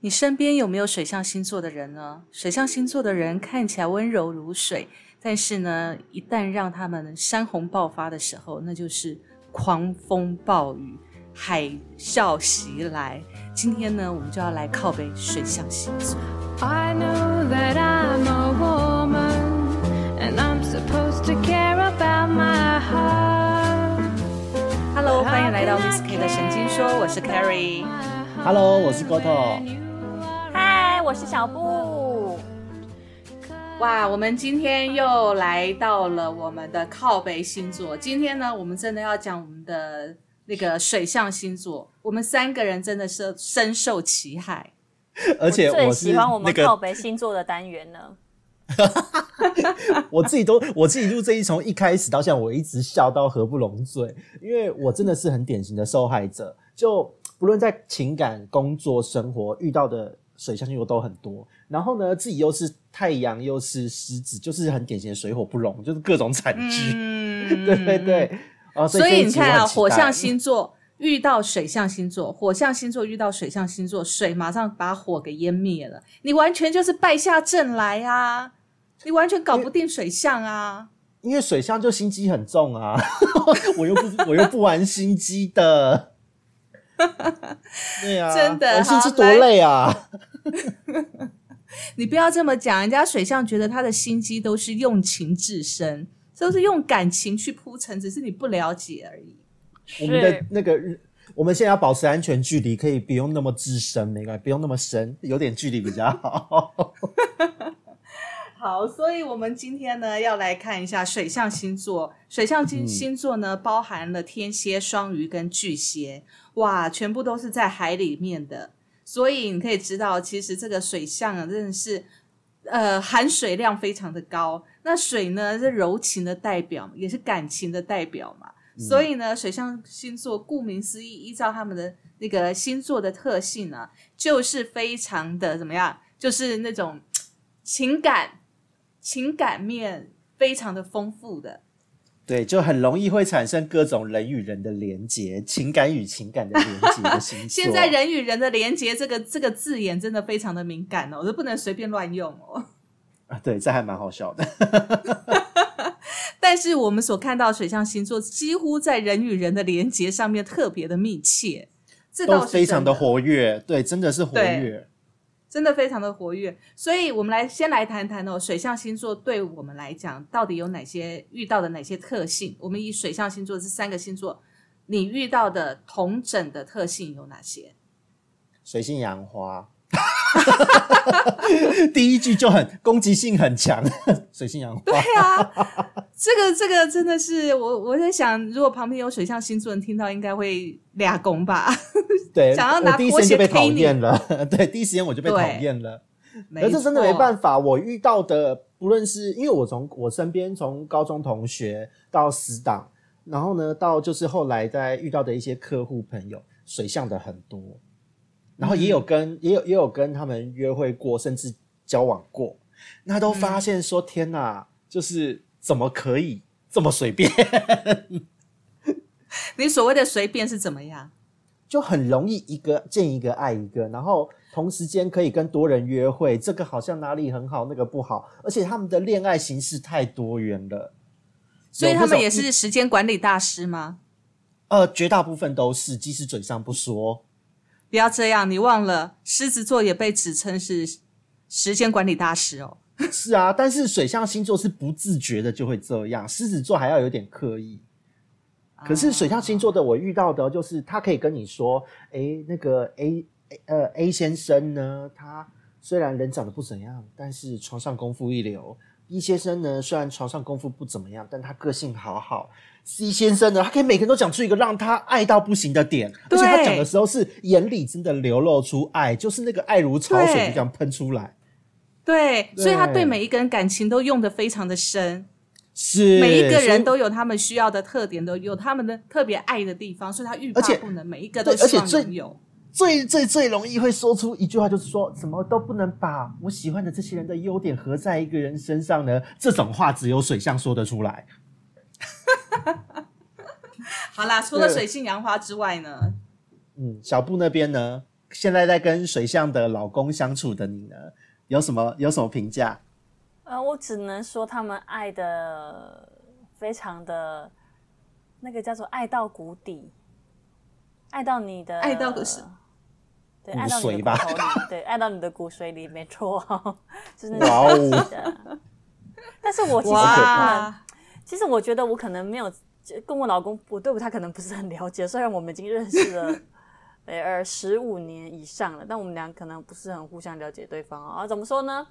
你身边有没有水象星座的人呢？水象星座的人看起来温柔如水，但是呢，一旦让他们山洪爆发的时候，那就是狂风暴雨、海啸袭来。今天呢，我们就要来靠北水象星座。I know that I'm a woman and I'm supposed to care about my heart. Hello，欢迎来到 Miss K 的神经说，我是 Carrie。Hello，我是 Goto。嗨，我是小布。哇，我们今天又来到了我们的靠北星座。今天呢，我们真的要讲我们的那个水象星座。我们三个人真的是深受其害。而且最我最喜欢我们，靠北星座的单元呢。我自己都我自己录这一从一开始到现在，我一直笑到合不拢嘴，因为我真的是很典型的受害者。就不论在情感、工作、生活遇到的水象星座都很多，然后呢，自己又是太阳，又是狮子，就是很典型的水火不容，就是各种惨剧。嗯对对 对，啊，所以你看啊，火象星座遇到水象星座，火象星座遇到水象星座，水马上把火给淹灭了，你完全就是败下阵来啊！你完全搞不定水象啊！因为水象就心机很重啊，我又不我又不玩心机的，对啊，真的玩心机多累啊！你不要这么讲，人家水象觉得他的心机都是用情至深，都是用感情去铺陈，只是你不了解而已。我们的那个，我们现在要保持安全距离，可以不用那么至深，没关系，不用那么深，有点距离比较好。好，所以我们今天呢要来看一下水象星座。水象星嗯星座呢，包含了天蝎、双鱼跟巨蟹，哇，全部都是在海里面的。所以你可以知道，其实这个水象啊，真的是呃含水量非常的高。那水呢是柔情的代表，也是感情的代表嘛。所以呢，水象星座顾名思义，依照他们的那个星座的特性呢，就是非常的怎么样，就是那种情感情感面非常的丰富的。对，就很容易会产生各种人与人的连结，情感与情感的连结的 星座。现在人与人的连接这个这个字眼真的非常的敏感哦，我都不能随便乱用哦。啊，对，这还蛮好笑的。但是我们所看到水象星座几乎在人与人的连接上面特别的密切，这倒都是非常的活跃，对，真的是活跃。真的非常的活跃。所以我们来先来谈谈哦，水象星座对我们来讲到底有哪些遇到的哪些特性？我们以水象星座这三个星座，你遇到的同整的特性有哪些？水性杨花，第一句就很攻击性很强，水性杨花。对啊，这个这个真的是我我在想，如果旁边有水象星座人听到，应该会俩拱吧？对，想要拿我第一拖时间就被讨厌了，对，第一时间我就被讨厌了。没可是真的没办法，我遇到的不论是因为我从我身边从高中同学到死党，然后呢到就是后来在遇到的一些客户朋友，水象的很多，然后也有跟、也有也有跟他们约会过，甚至交往过，那都发现说、天哪，就是怎么可以这么随便？你所谓的随便是怎么样？就很容易一个见一个爱一个，然后同时间可以跟多人约会，这个好像哪里很好，那个不好，而且他们的恋爱形式太多元了，所以他们也是时间管理大师吗？呃，绝大部分都是，即使嘴上不说，不要这样，你忘了狮子座也被指称是时间管理大师哦。是啊，但是水象星座是不自觉的就会这样，狮子座还要有点刻意。可是水象星座的我遇到的，就是他可以跟你说，诶，那个 A 呃 A 先生呢，他虽然人长得不怎样，但是床上功夫一流。B 先生呢，虽然床上功夫不怎么样，但他个性好好。C 先生呢，他可以每个人都讲出一个让他爱到不行的点，而且他讲的时候是眼里真的流露出爱，就是那个爱如潮水对就这样喷出来。对，所以他对对每一个人感情都用的非常的深，是每一个人都有他们需要的特点，都有他们的特别爱的地方，所以他欲罢不能，每一个都希望对而且有。最最最容易会说出一句话，就是说怎么都不能把我喜欢的这些人的优点合在一个人身上呢？这种话只有水象说得出来。好啦，除了水性杨花之外呢，嗯，小布那边呢？现在在跟水象的老公相处的你呢，有什么有什么评价？呃，我只能说他们爱的非常的，那个叫做爱到谷底，爱到你的爱到是对，骨爱到你髓吧的骨头里，对，按到你的骨髓里，没错，就是那哇种哦的。但是我其实其实我觉得我可能没有跟我老公，我对他可能不是很了解。虽然我们已经认识了呃十五年以上了，但我们俩可能不是很互相了解对方啊。怎么说呢？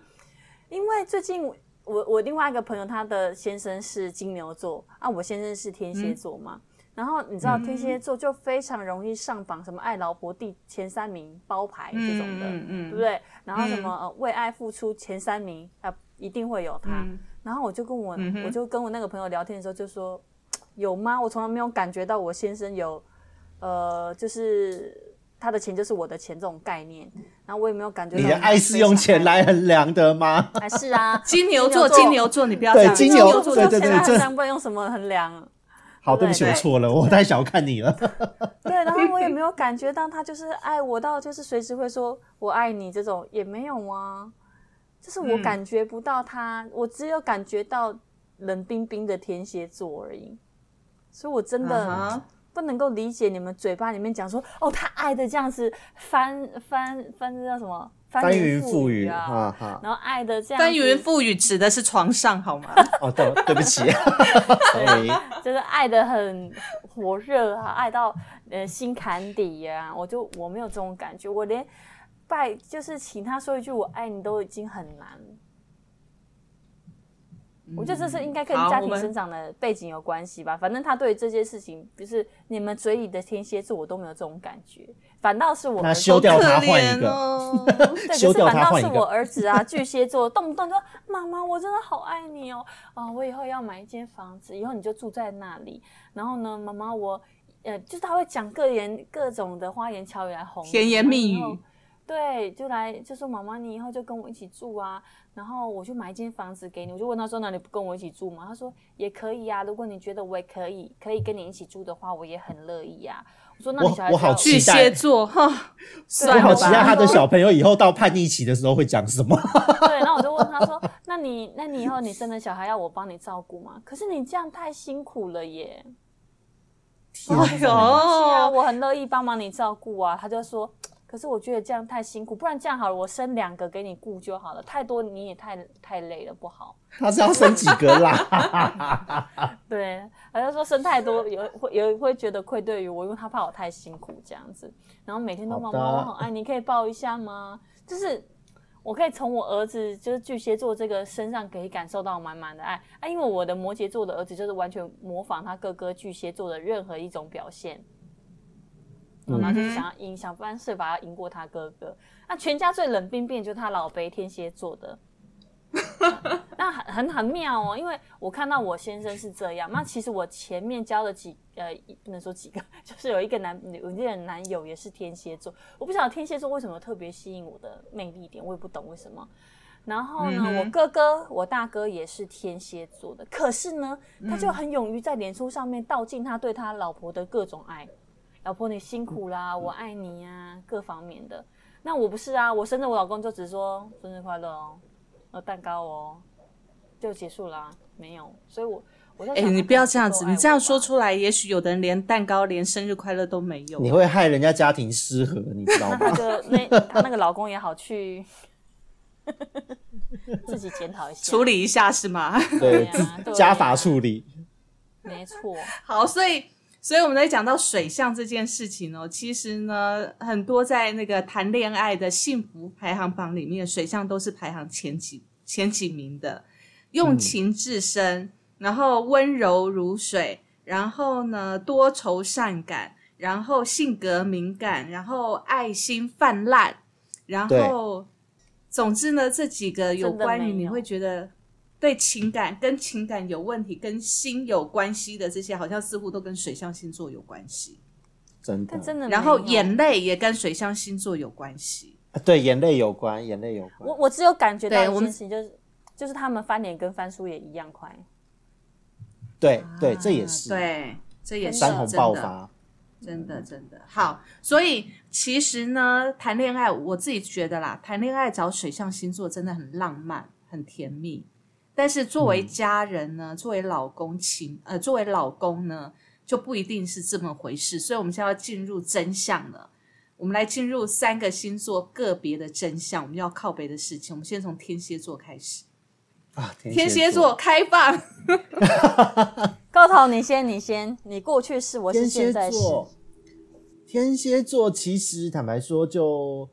因为最近我我我另外一个朋友，他的先生是金牛座啊，我先生是天蝎座嘛。然后你知道天蝎座就非常容易上榜，什么爱老婆第前三名包牌这种的，嗯嗯对不对？然后什么、呃为爱付出前三名啊、一定会有他。嗯然后我就跟我、嗯我就跟我那个朋友聊天的时候就说，有吗？我从来没有感觉到我先生有，呃，就是他的钱就是我的钱这种概念。然后我也没有感觉到你的爱是用钱来衡量的吗？还是啊，金牛座，金金牛座，你不要这样，对金牛座对对对这钱来衡量，不然用什么衡量？好，对不起，我错了，我太小看你了。对，然后我也没有感觉到他就是爱我到就是随时会说我爱你这种也没有啊，就是我嗯。感觉不到他，我只有感觉到冷冰冰的天蝎座而已，所以我真的不能够理解你们嘴巴里面讲说哦，他爱的这样子翻翻翻这叫什么翻翻云覆覆雨，啊，哈哈。然后爱的这样翻云覆雨指的是床上好吗？哦，对，对不起，sorry。就是爱的很火热啊，爱到呃心坎底呀、我就我没有这种感觉，我连拜就是请他说一句我爱你都已经很难。我觉得这是应该跟家庭生长的背景有关系吧。反正他对这些事情，就是你们嘴里的天蝎座，我都没有这种感觉，反倒是我那儿子修掉他可怜换一个，哦。对，可 修掉是反倒他换一个是我儿子啊，巨蟹座，动不动就说妈妈，我真的好爱你哦，啊，我以后要买一间房子，以后你就住在那里。然后呢，妈妈我，呃，就是他会讲各言各种的花言巧语来哄甜言蜜语对，就来就说妈妈，你以后就跟我一起住啊，然后我就买一间房子给你。我就问他说，那你不跟我一起住吗？他说也可以啊，如果你觉得我也可以，可以跟你一起住的话，我也很乐意呀、我说那你小孩好巨蟹座，哈，我好期待。他的小朋友以后到叛逆期的时候会讲什么。对，然后我就问他说：“那你，那你以后你生了小孩要我帮你照顾吗？可是你这样太辛苦了耶。”哎是啊，我很乐意帮忙你照顾啊。他就说：“可是我觉得这样太辛苦，不然这样好了，我生两个给你顾就好了，太多你也太太累了，不好。他是要生几个啦？” 对，好像说生太多有会有会觉得愧对于我，因为他怕我太辛苦这样子。然后每天都妈妈我好爱你，可以抱一下吗？就是我可以从我儿子就是巨蟹座这个身上可以感受到满满的爱啊，因为我的摩羯座的儿子就是完全模仿他哥哥巨蟹座的任何一种表现。然后就是想要赢，想办设法要赢过他哥哥。那全家最冷冰冰就是他老辈天蝎座的，那很很很妙哦，因为我看到我先生是这样。那其实我前面交的几呃，不能说几个，就是有一个男有一个男友也是天蝎座。我不晓得天蝎座为什么特别吸引我的魅力点，我也不懂为什么。然后呢，嗯我哥哥，我大哥也是天蝎座的，可是呢，他就很勇于在脸书上面道尽他对他老婆的各种爱。老婆你辛苦啦，我爱你呀、各方面的。那我不是啊，我生日我老公就只说生日快乐哦，呃蛋糕哦，就结束啦、没有。所以我我在哎、想，你不要这样子，你这样说出。来，也许有的人连蛋糕、连生日快乐都没有。你会害人家家庭失和，你知道吗那？个那他那个老公也好去 自己检讨一下，处理一下是吗？对，对啊对啊家法处理。没错，好，所以所以我们在讲到水象这件事情哦，其实呢，很多在那个谈恋爱的幸福排行榜里面，水象都是排行前几前几名的，用情至深，然后温柔如水，然后呢多愁善感，然后性格敏感，然后爱心泛滥，然后总之呢，这几个有关于你会觉得。对情感跟情感有问题、跟心有关系的这些，好像似乎都跟水象星座有关系。真的，真的然后眼泪也跟水象星座有关系。对眼泪有关，眼泪有关我。我只有感觉到事情，就是就是他们翻脸跟翻书也一样快。对对，这也是啊对，这也是山洪真的。爆发。真的真的好，所以其实呢，谈恋爱我自己觉得啦，谈恋爱找水象星座真的很浪漫、很甜蜜。但是作为家人呢，作为老公情呃，作为老公呢，就不一定是这么回事。所以我们现在要进入真相了，我们来进入三个星座个别的真相，我们要靠北的事情。我们先从天蝎座开始，啊，天蝎座开放。高桃，你先，你先，你过去是，我是天蝎现在式。座，天蝎座其实坦白说就，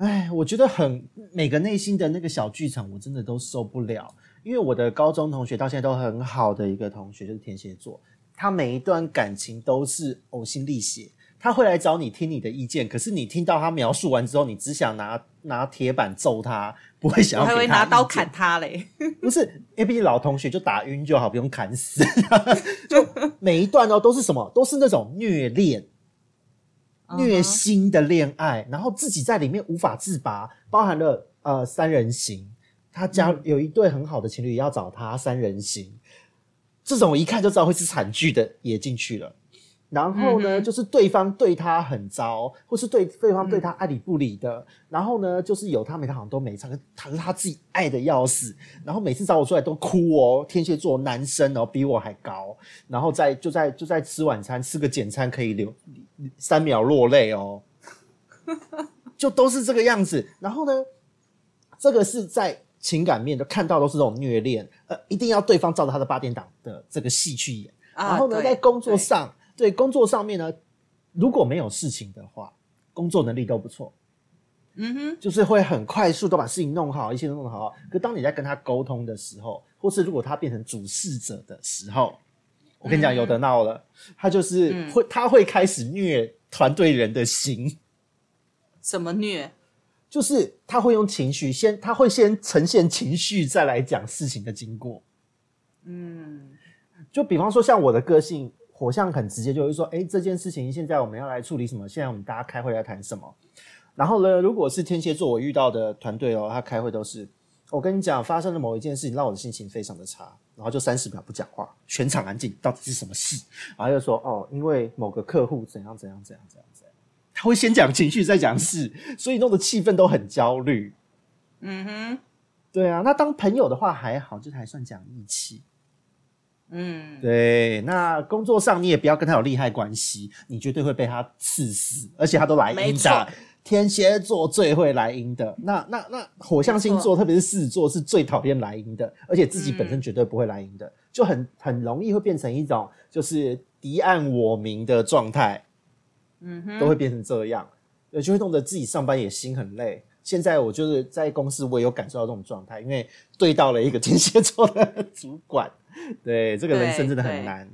哎，我觉得很每个内心的那个小剧场，我真的都受不了。因为我的高中同学到现在都很好的一个同学就是天蝎座，他每一段感情都是呕心沥血，他会来找你听你的意见，可是你听到他描述完之后，你只想拿拿铁板揍他，不会想我还会拿刀砍他嘞，不是，因为毕竟老同学就打晕就好，不用砍死。就每一段哦，都是什么？都是那种虐恋、虐心的恋爱，然后自己在里面无法自拔，包含了呃三人行，他家有一对很好的情侣要找他三人行，这种一看就知道会是惨剧的也进去了。然后呢，嗯就是对方对他很糟，或是对对方对他爱理不理的。然后呢，就是有他没他好像都没差，可是他自己爱的要死。然后每次找我出来都哭哦，天蝎座男生哦比我还高，然后在就在就在吃晚餐，吃个简餐可以流三秒落泪哦，就都是这个样子。然后呢，这个是在情感面的看到都是这种虐恋，呃，一定要对方照着他的八点档的这个戏去演。啊然后呢，在工作上，对工作上面呢，如果没有事情的话，工作能力都不错，嗯哼，就是会很快速都把事情弄好，一切都弄好。可当你在跟他沟通的时候，或是如果他变成主事者的时候，我跟你讲，嗯有的闹了，他就是嗯会，他会开始虐团队人的心。怎么虐？就是他会用情绪先，他会先呈现情绪，再来讲事情的经过。嗯就比方说，像我的个性，火象很直接，就是说，哎，这件事情现在我们要来处理什么？现在我们大家开会要谈什么？然后呢，如果是天蝎座，我遇到的团队哦，他开会都是，我跟你讲，发生了某一件事情，让我的心情非常的差，然后就三十秒不讲话，全场安静，到底是什么事？然后就说，哦，因为某个客户怎样怎样怎样怎样怎样，他会先讲情绪，再讲事，所以弄得气氛都很焦虑。嗯哼，对啊，那当朋友的话还好，就还算讲义气。嗯，对，那工作上你也不要跟他有利害关系，你绝对会被他刺死，而且他都来阴的。天蝎座最会来阴的，那那那火象星座，特别是狮子座是最讨厌来阴的，而且自己本身绝对不会来阴的，就很很容易会变成一种就是敌暗我明的状态，嗯哼，都会变成这样，呃就会弄得自己上班也心很累。现在我就是在公司，我也有感受到这种状态，因为对到了一个天蝎座的 主管，对这个人生真的很难。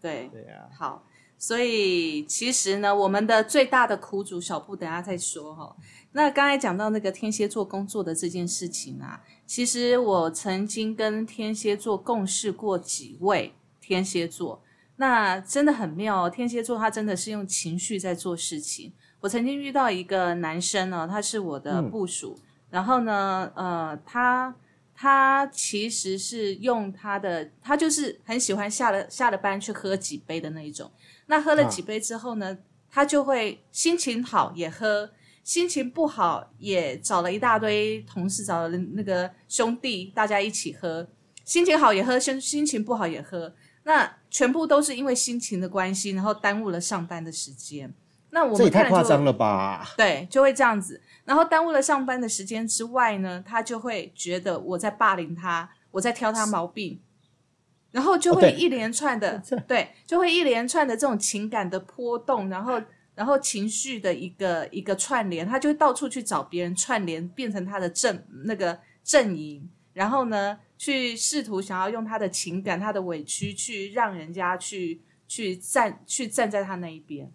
对，对啊，好，所以其实呢，我们的最大的苦主小布，等下再说哈。那刚才讲到那个天蝎座工作的这件事情啊，其实我曾经跟天蝎座共事过几位天蝎座，那真的很妙哦。天蝎座他真的是用情绪在做事情。我曾经遇到一个男生呢，他是我的嗯部属，然后呢，呃，他他其实是用他的，他就是很喜欢下了下了班去喝几杯的那一种。那喝了啊几杯之后呢，他就会心情好也喝，心情不好也找了一大堆同事，找了那个兄弟，大家一起喝。心情好也喝，心心情不好也喝。那全部都是因为心情的关系，然后耽误了上班的时间。那我这也们太夸张了吧？对，就会这样子，然后耽误了上班的时间之外呢，他就会觉得我在霸凌他，我在挑他毛病，然后就会一连串的、这对，就会一连串的这种情感的波动，然后然后情绪的一个一个串联，他就会到处去找别人串联，变成他的阵那个阵营，然后呢，去试图想要用他的情感、他的委屈去让人家去去站去站在他那一边。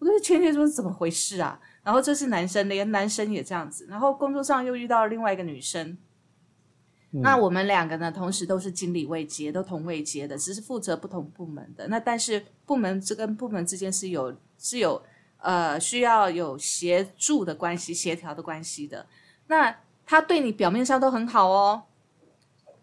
我觉得天蝎座是怎么回事啊？然后这是男生，连男生也这样子。然后工作上又遇到了另外一个女生，嗯那我们两个呢，同时都是经理位阶，都同位阶的，只是负责不同部门的。那但是部门之跟部门之间是有是有呃需要有协助的关系、协调的关系的。那他对你表面上都很好哦，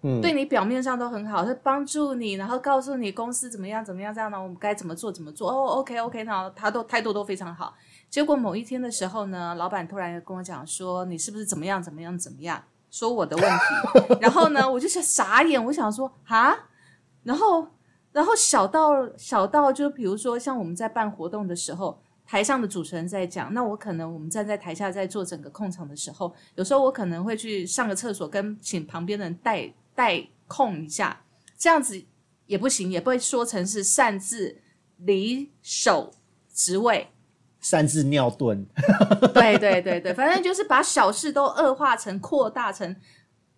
嗯对你表面上都很好，他帮助你，然后告诉你公司怎么样怎么样，这样呢，我们该怎么做怎么做。哦，OK OK，那他都态度都非常好。结果某一天的时候呢，老板突然跟我讲说，你是不是怎么样怎么样怎么样，说我的问题。然后呢，我就想傻眼，我想说啊，然后然后小到小到就比如说像我们在办活动的时候。台上的主持人在讲，那我可能我们站在台下在做整个控场的时候，有时候我可能会去上个厕所，跟请旁边的人代代控一下，这样子也不行，也不会说成是擅自离手职位。擅自尿遁，对对对对，反正就是把小事都恶化成扩大成，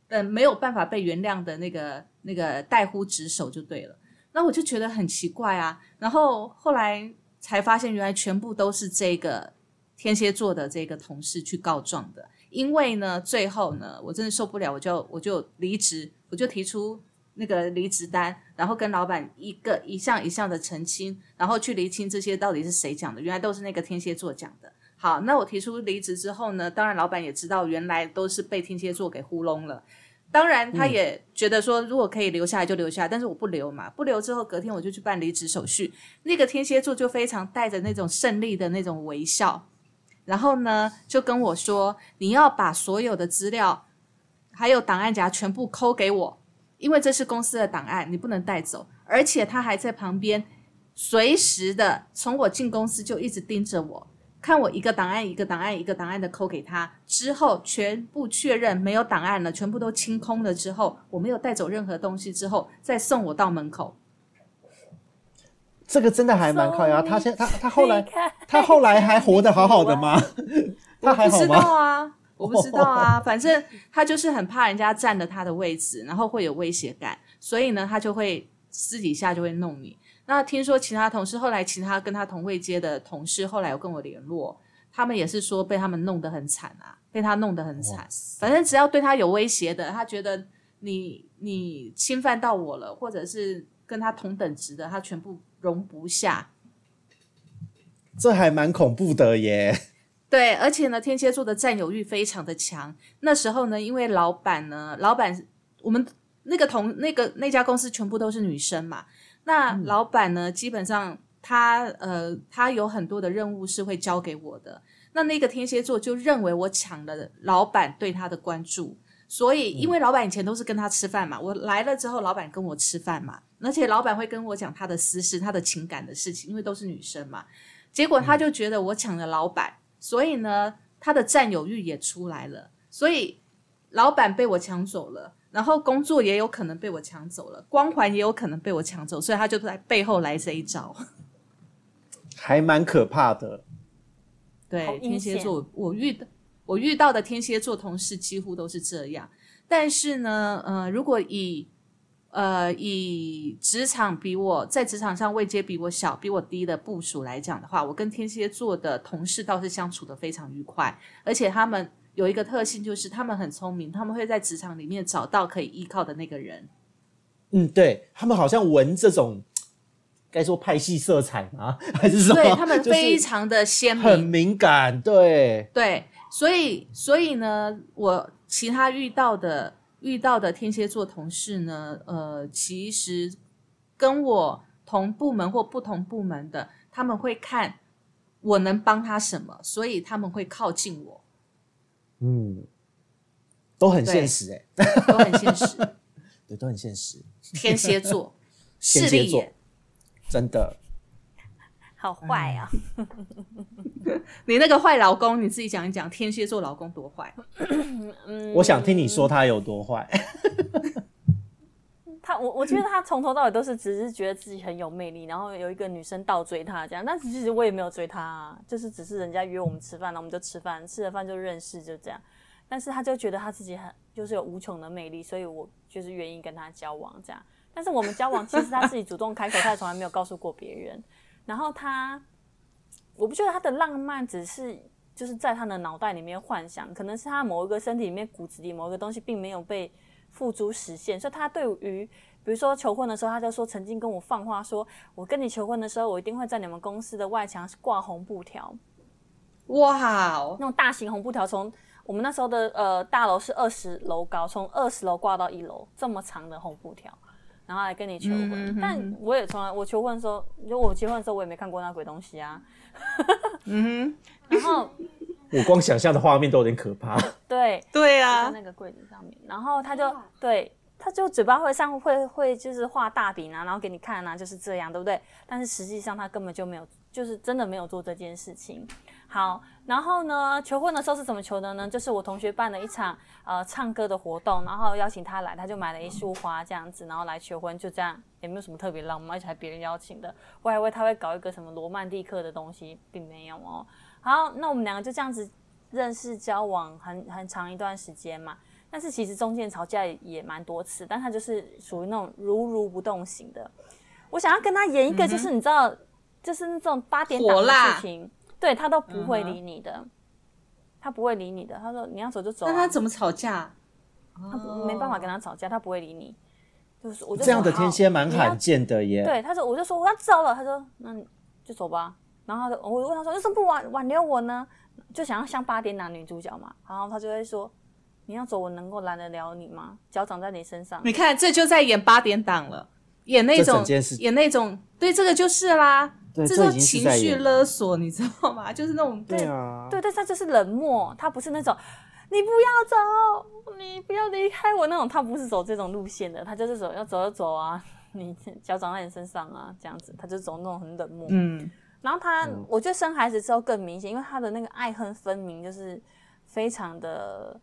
呃，没有办法被原谅的那个那个代呼职守就对了。那我就觉得很奇怪啊，然后后来才发现，原来全部都是这个天蝎座的这个同事去告状的。因为呢，最后呢，我真的受不了，我就我就离职，我就提出那个离职单，然后跟老板一个一项一项的澄清，然后去厘清这些到底是谁讲的，原来都是那个天蝎座讲的。好，那我提出离职之后呢，当然老板也知道原来都是被天蝎座给糊弄了。当然，他也觉得说，如果可以留下来就留下来，但是我不留嘛，不留之后，隔天我就去办离职手续。那个天蝎座就非常带着那种胜利的那种微笑，然后呢，就跟我说：“你要把所有的资料还有档案夹全部抠给我，因为这是公司的档案，你不能带走。”而且他还在旁边随时的从我进公司就一直盯着我。看我一个档案一个档案一个档案的扣给他，之后全部确认没有档案了，全部都清空了之后，我没有带走任何东西之后，再送我到门口。这个真的还蛮靠腰。他现他他后来他后来还活得好好的吗？他还好不知道吗？啊，我不知道啊，反正他就是很怕人家占了他的位置，然后会有威胁感，所以呢，他就会私底下就会弄你。那听说其他同事后来，其他跟他同位阶的同事后来有跟我联络，他们也是说被他们弄得很惨啊，被他弄得很惨。反正只要对他有威胁的，他觉得你你侵犯到我了，或者是跟他同等值的，他全部容不下。这还蛮恐怖的耶。对，而且呢，天蝎座的占有欲非常的强。那时候呢，因为老板呢，老板我们那个同那个那家公司全部都是女生嘛，那老板呢，基本上他呃，他有很多的任务是会交给我的。那那个天蝎座就认为我抢了老板对他的关注，所以因为老板以前都是跟他吃饭嘛，我来了之后，老板跟我吃饭嘛，而且老板会跟我讲他的私事、他的情感的事情，因为都是女生嘛。结果他就觉得我抢了老板，所以呢，他的占有欲也出来了，所以老板被我抢走了，然后工作也有可能被我抢走了，光环也有可能被我抢走，所以他就在背后来这一招。还蛮可怕的。对，天蝎座，我遇的我遇到的天蝎座同事几乎都是这样。但是呢，呃，如果以呃以职场比我在职场上位阶比我小、比我低的部署来讲的话，我跟天蝎座的同事倒是相处的非常愉快，而且他们有一个特性，就是他们很聪明，他们会在职场里面找到可以依靠的那个人。嗯，对他们好像闻这种该 说派系色彩吗？还是什么？对他们非常的鲜很，敏感。对，对，所以所以呢，我其他遇到的遇到的天蝎座同事呢，呃，其实跟我同部门或不同部门的，他们会看我能帮他什么，所以他们会靠近我，嗯，都很现实哎、都很现实。对，都很现实，天蝎座，势利眼。真的。好坏啊！你那个坏老公，你自己讲一讲，天蝎座老公多坏？嗯，我想听你说他有多坏。他我我觉得他从头到尾都是只是觉得自己很有魅力，然后有一个女生倒追他这样，但其实我也没有追他、啊，就是只是人家约我们吃饭，然后我们就吃饭，吃了饭就认识，就这样。但是他就觉得他自己很就是有无穷的魅力，所以我就是愿意跟他交往这样。但是我们交往其实他自己主动开口，他也从来没有告诉过别人。然后他，我不觉得他的浪漫只是就是在他的脑袋里面幻想，可能是他某一个身体里面骨子里某一个东西并没有被付诸实现，所以他对于比如说求婚的时候，他就说曾经跟我放话说，我跟你求婚的时候，我一定会在你们公司的外墙挂红布条，哇哦，那种大型红布条从我们那时候的呃大楼是二十楼高，从二十楼挂到一楼，这么长的红布条，然后来跟你求婚。嗯哼但我也从来我求婚的时候，就我结婚的时候我也没看过那鬼东西啊。嗯哼然后我光想象的画面都有点可怕。对，哼，对在啊，那个柜子上面，然后他就对，他就嘴巴会上会会就是画大饼啊，然后给你看啊，就是这样，对不对？但是实际上他根本就没有，就是真的没有做这件事情。好，然后呢，求婚的时候是怎么求的呢？就是我同学办了一场呃唱歌的活动，然后邀请他来，他就买了一束花这样子，然后来求婚，就这样，也没有什么特别浪漫，而且还别人邀请的。我还以为他会搞一个什么罗曼蒂克的东西，并没有哦。好，那我们两个就这样子认识交往很很长一段时间嘛。但是其实中间吵架也也蛮多次，但他就是属于那种如如不动型的。我想要跟他演一个，就是你知道，就是那种八点档的火辣事情，对他都不会理你的，他不会理你的。他说你要走就走、啊，那他怎么吵架？他不没办法跟他吵架，他不会理你。就是我就这样的天蝎蛮罕见的耶。对，他说我就说我要走了，他说那你就走吧。然后他就我就问他说为什么不挽挽留我呢？就想要像八点男女主角嘛。然后他就会说你要走，我能够拦得了你吗？脚长在你身上。你看，这就在演八点档了，演那种演那种，对，这个就是啦，这种情绪勒索，你知道吗？就是那种对啊，对，但是他就是冷漠，他不是那种你不要走，你不要离开我那种，他不是走这种路线的，他就是走要走就走啊，你脚长在你身上啊，这样子，他就走那种很冷漠。嗯，然后他，嗯我觉得生孩子之后更明显，因为他的那个爱恨分明，就是非常的。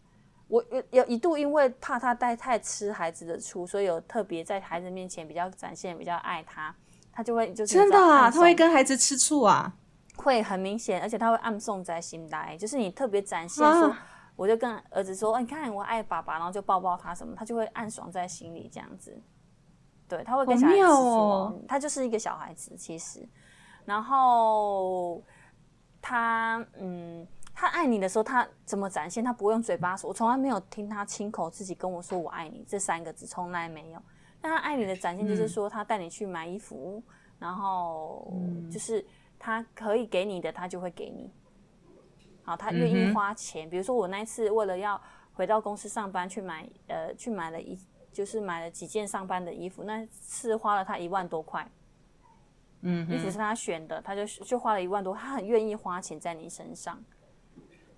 我有有一度因为怕他带太吃孩子的醋，所以有特别在孩子面前比较展现比较爱他，他就会就是真的啊，他会跟孩子吃醋啊，会很明显，而且他会暗送在心来，就是你特别展现说，啊我就跟儿子说，哦你看我爱爸爸，然后就抱抱他什么，他就会暗爽在心里这样子。对，他会跟小孩子妙说，哦他就是一个小孩子其实。然后他嗯，他爱你的时候，他怎么展现？他不会用嘴巴说，我从来没有听他亲口自己跟我说我爱你这三个字，从来没有。但他爱你的展现就是说，他带你去买衣服，然后就是他可以给你的，他就会给你。好，他愿意花钱。比如说我那一次为了要回到公司上班去买，呃，去买了一就是买了几件上班的衣服，那次花了他一万多块。嗯衣服是他选的，他就就花了一万多，他很愿意花钱在你身上。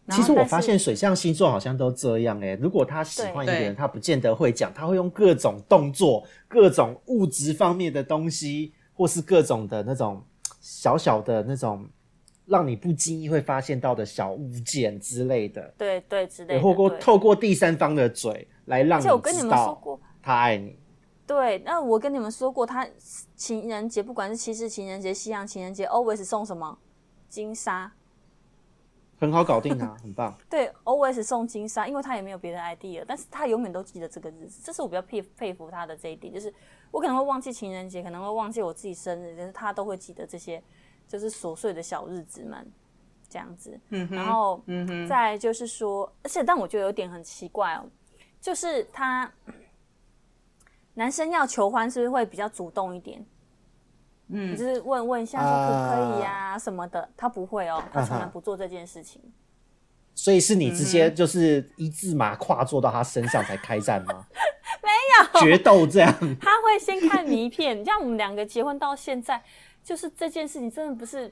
然其实我发现水象星座好像都这样哎、如果他喜欢一个人，他不见得会讲，他会用各种动作、各种物质方面的东西，或是各种的那种小小的那种让你不经意会发现到的小物件之类的，对对之类的，对透过透过第三方的嘴来让你知道他爱你。对，那我跟你们说过，他情人节不管是七夕情人节、西洋情人节，always 送什么？金沙，很好搞定啊，很棒。对，always 送金沙，因为他也没有别的 idea，但是他永远都记得这个日子，这是我比较佩佩服他的这一点，就是我可能会忘记情人节，可能会忘记我自己生日，但是他都会记得这些就是琐碎的小日子们，这样子。嗯哼，然后嗯哼，再就是说，而且但我觉得有点很奇怪哦，就是他男生要求欢是不是会比较主动一点？嗯就是问问一下说可不可以呀、什么的，他不会哦，他从来不做这件事情。所以是你直接就是一字马跨坐到他身上才开战吗？没有决斗这样。他会先看迷片，像我们两个结婚到现在，就是这件事情真的不是，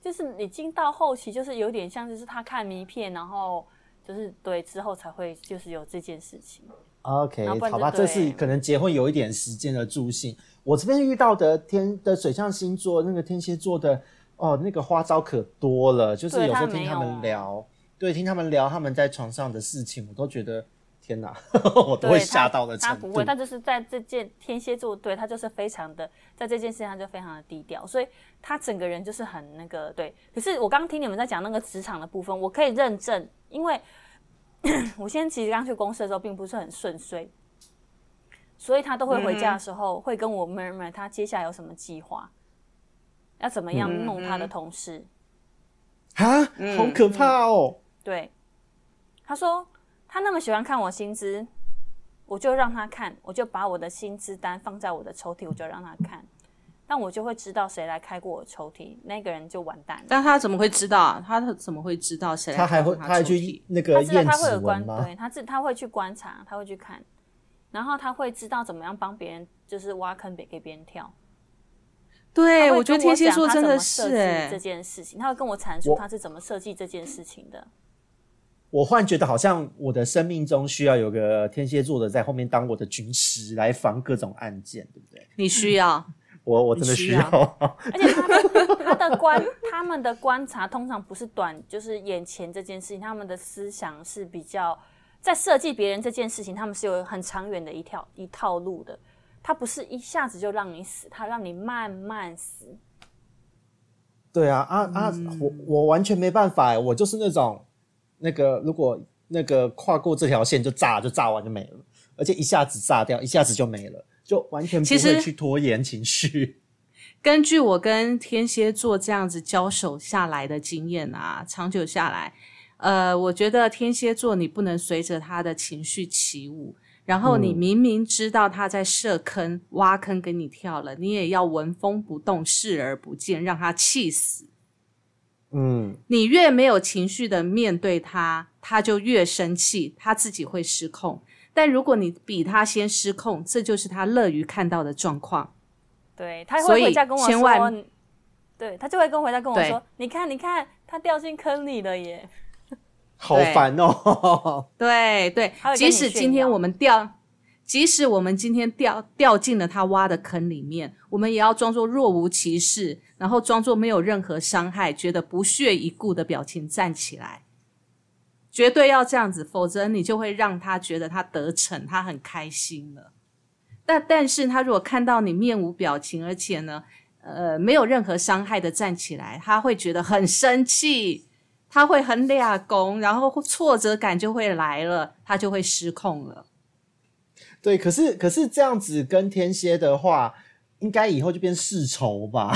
就是已经到后期，就是有点像就是他看迷片，然后就是对之后才会就是有这件事情。OK，好吧，这是可能结婚有一点时间的助兴。我这边遇到的天的水象星座，那个天蝎座的哦，那个花招可多了，就是有时候听他们聊，对，听他们聊他们在床上的事情，我都觉得天哪，我都会吓到的程度他不会，。他就是在这件天蝎座，对他就是非常的在这件事情上就非常的低调，所以他整个人就是很那个对。可是我刚刚听你们在讲那个职场的部分，我可以认证，因为 我现在其实刚去公司的时候并不是很顺遂，所以他都会回家的时候、会跟我 murmur 他接下来有什么计划，要怎么样弄他的同事。啊，好可怕哦！对，他说他那么喜欢看我薪资，我就让他看，我就把我的薪资单放在我的抽屉，我就让他看。但我就会知道谁来开过我抽屉，那个人就完蛋了。但他怎么会知道啊？他怎么会知道谁来他还会他还去那个他知道验指他会有观纹，吗？对他自他会去观察，他会去看，然后他会知道怎么样帮别人，就是挖坑给给别人跳。对，我觉得天蝎座真的是这件事情，他会跟我阐述他是怎么设计这件事情的。我忽然觉得好像我的生命中需要有个天蝎座的在后面当我的军师，来防各种案件，对不对？你需要。我我真的你需需要，而且他的他的观他们的观察通常不是短，就是眼前这件事情，他们的思想是比较在设计别人这件事情，他们是有很长远的一条一套路的。他不是一下子就让你死，他让你慢慢死。对啊啊啊！我我完全没办法欸，我就是那种那个如果那个跨过这条线就炸就炸完就没了，而且一下子炸掉，一下子就没了，就完全不会去拖延情绪。根据我跟天蝎座这样子交手下来的经验啊，长久下来，呃，我觉得天蝎座你不能随着他的情绪起舞，然后你嗯明明知道他在设坑、挖坑给你跳了，你也要纹风不动、视而不见，让他气死。嗯，你越没有情绪的面对他，他就越生气，他自己会失控。但如果你比他先失控，这就是他乐于看到的状况。对，他所以会回家跟我千万说，对他就会跟回家跟我说，你看，你看，他掉进坑里了耶。好烦哦。对对即使今天我们掉，即使我们今天掉掉进了他挖的坑里面，我们也要装作若无其事，然后装作没有任何伤害，觉得不屑一顾的表情站起来。绝对要这样子，否则你就会让他觉得他得逞，他很开心了。但但是他如果看到你面无表情，而且呢，呃，没有任何伤害的站起来，他会觉得很生气，他会很俩拱，然后挫折感就会来了，他就会失控了。对，可是可是这样子跟天蝎的话，应该以后就变世仇吧？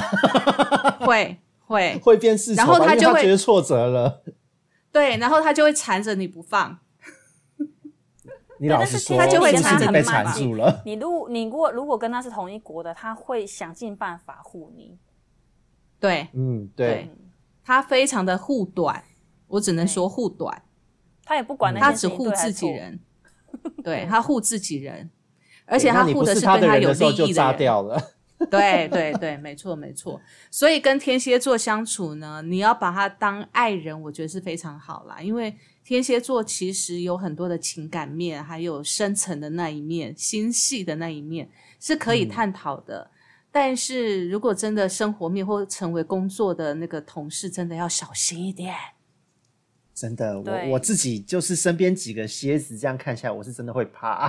会会，会变世仇，然后他就会觉得挫折了。对，然后他就会缠着你不放。你老实说，他就会是不是跟他被缠很慢住了？你如果你如果如果跟他是同一国的，他会想尽办法护你。对嗯，对对，他非常的护短，我只能说护短，他也不管那他件事情只护自。己人，对他护自己人，而且他护的是他的人跟他有的时候就炸利益的人。掉了。对对对，没错没错。所以跟天蝎座相处呢，你要把他当爱人，我觉得是非常好啦。因为天蝎座其实有很多的情感面，还有深层的那一面、心细的那一面是可以探讨的。但是如果真的生活面或成为工作的那个同事，真的要小心一点。真的，我我自己就是身边几个蝎子，这样看下来，我是真的会怕。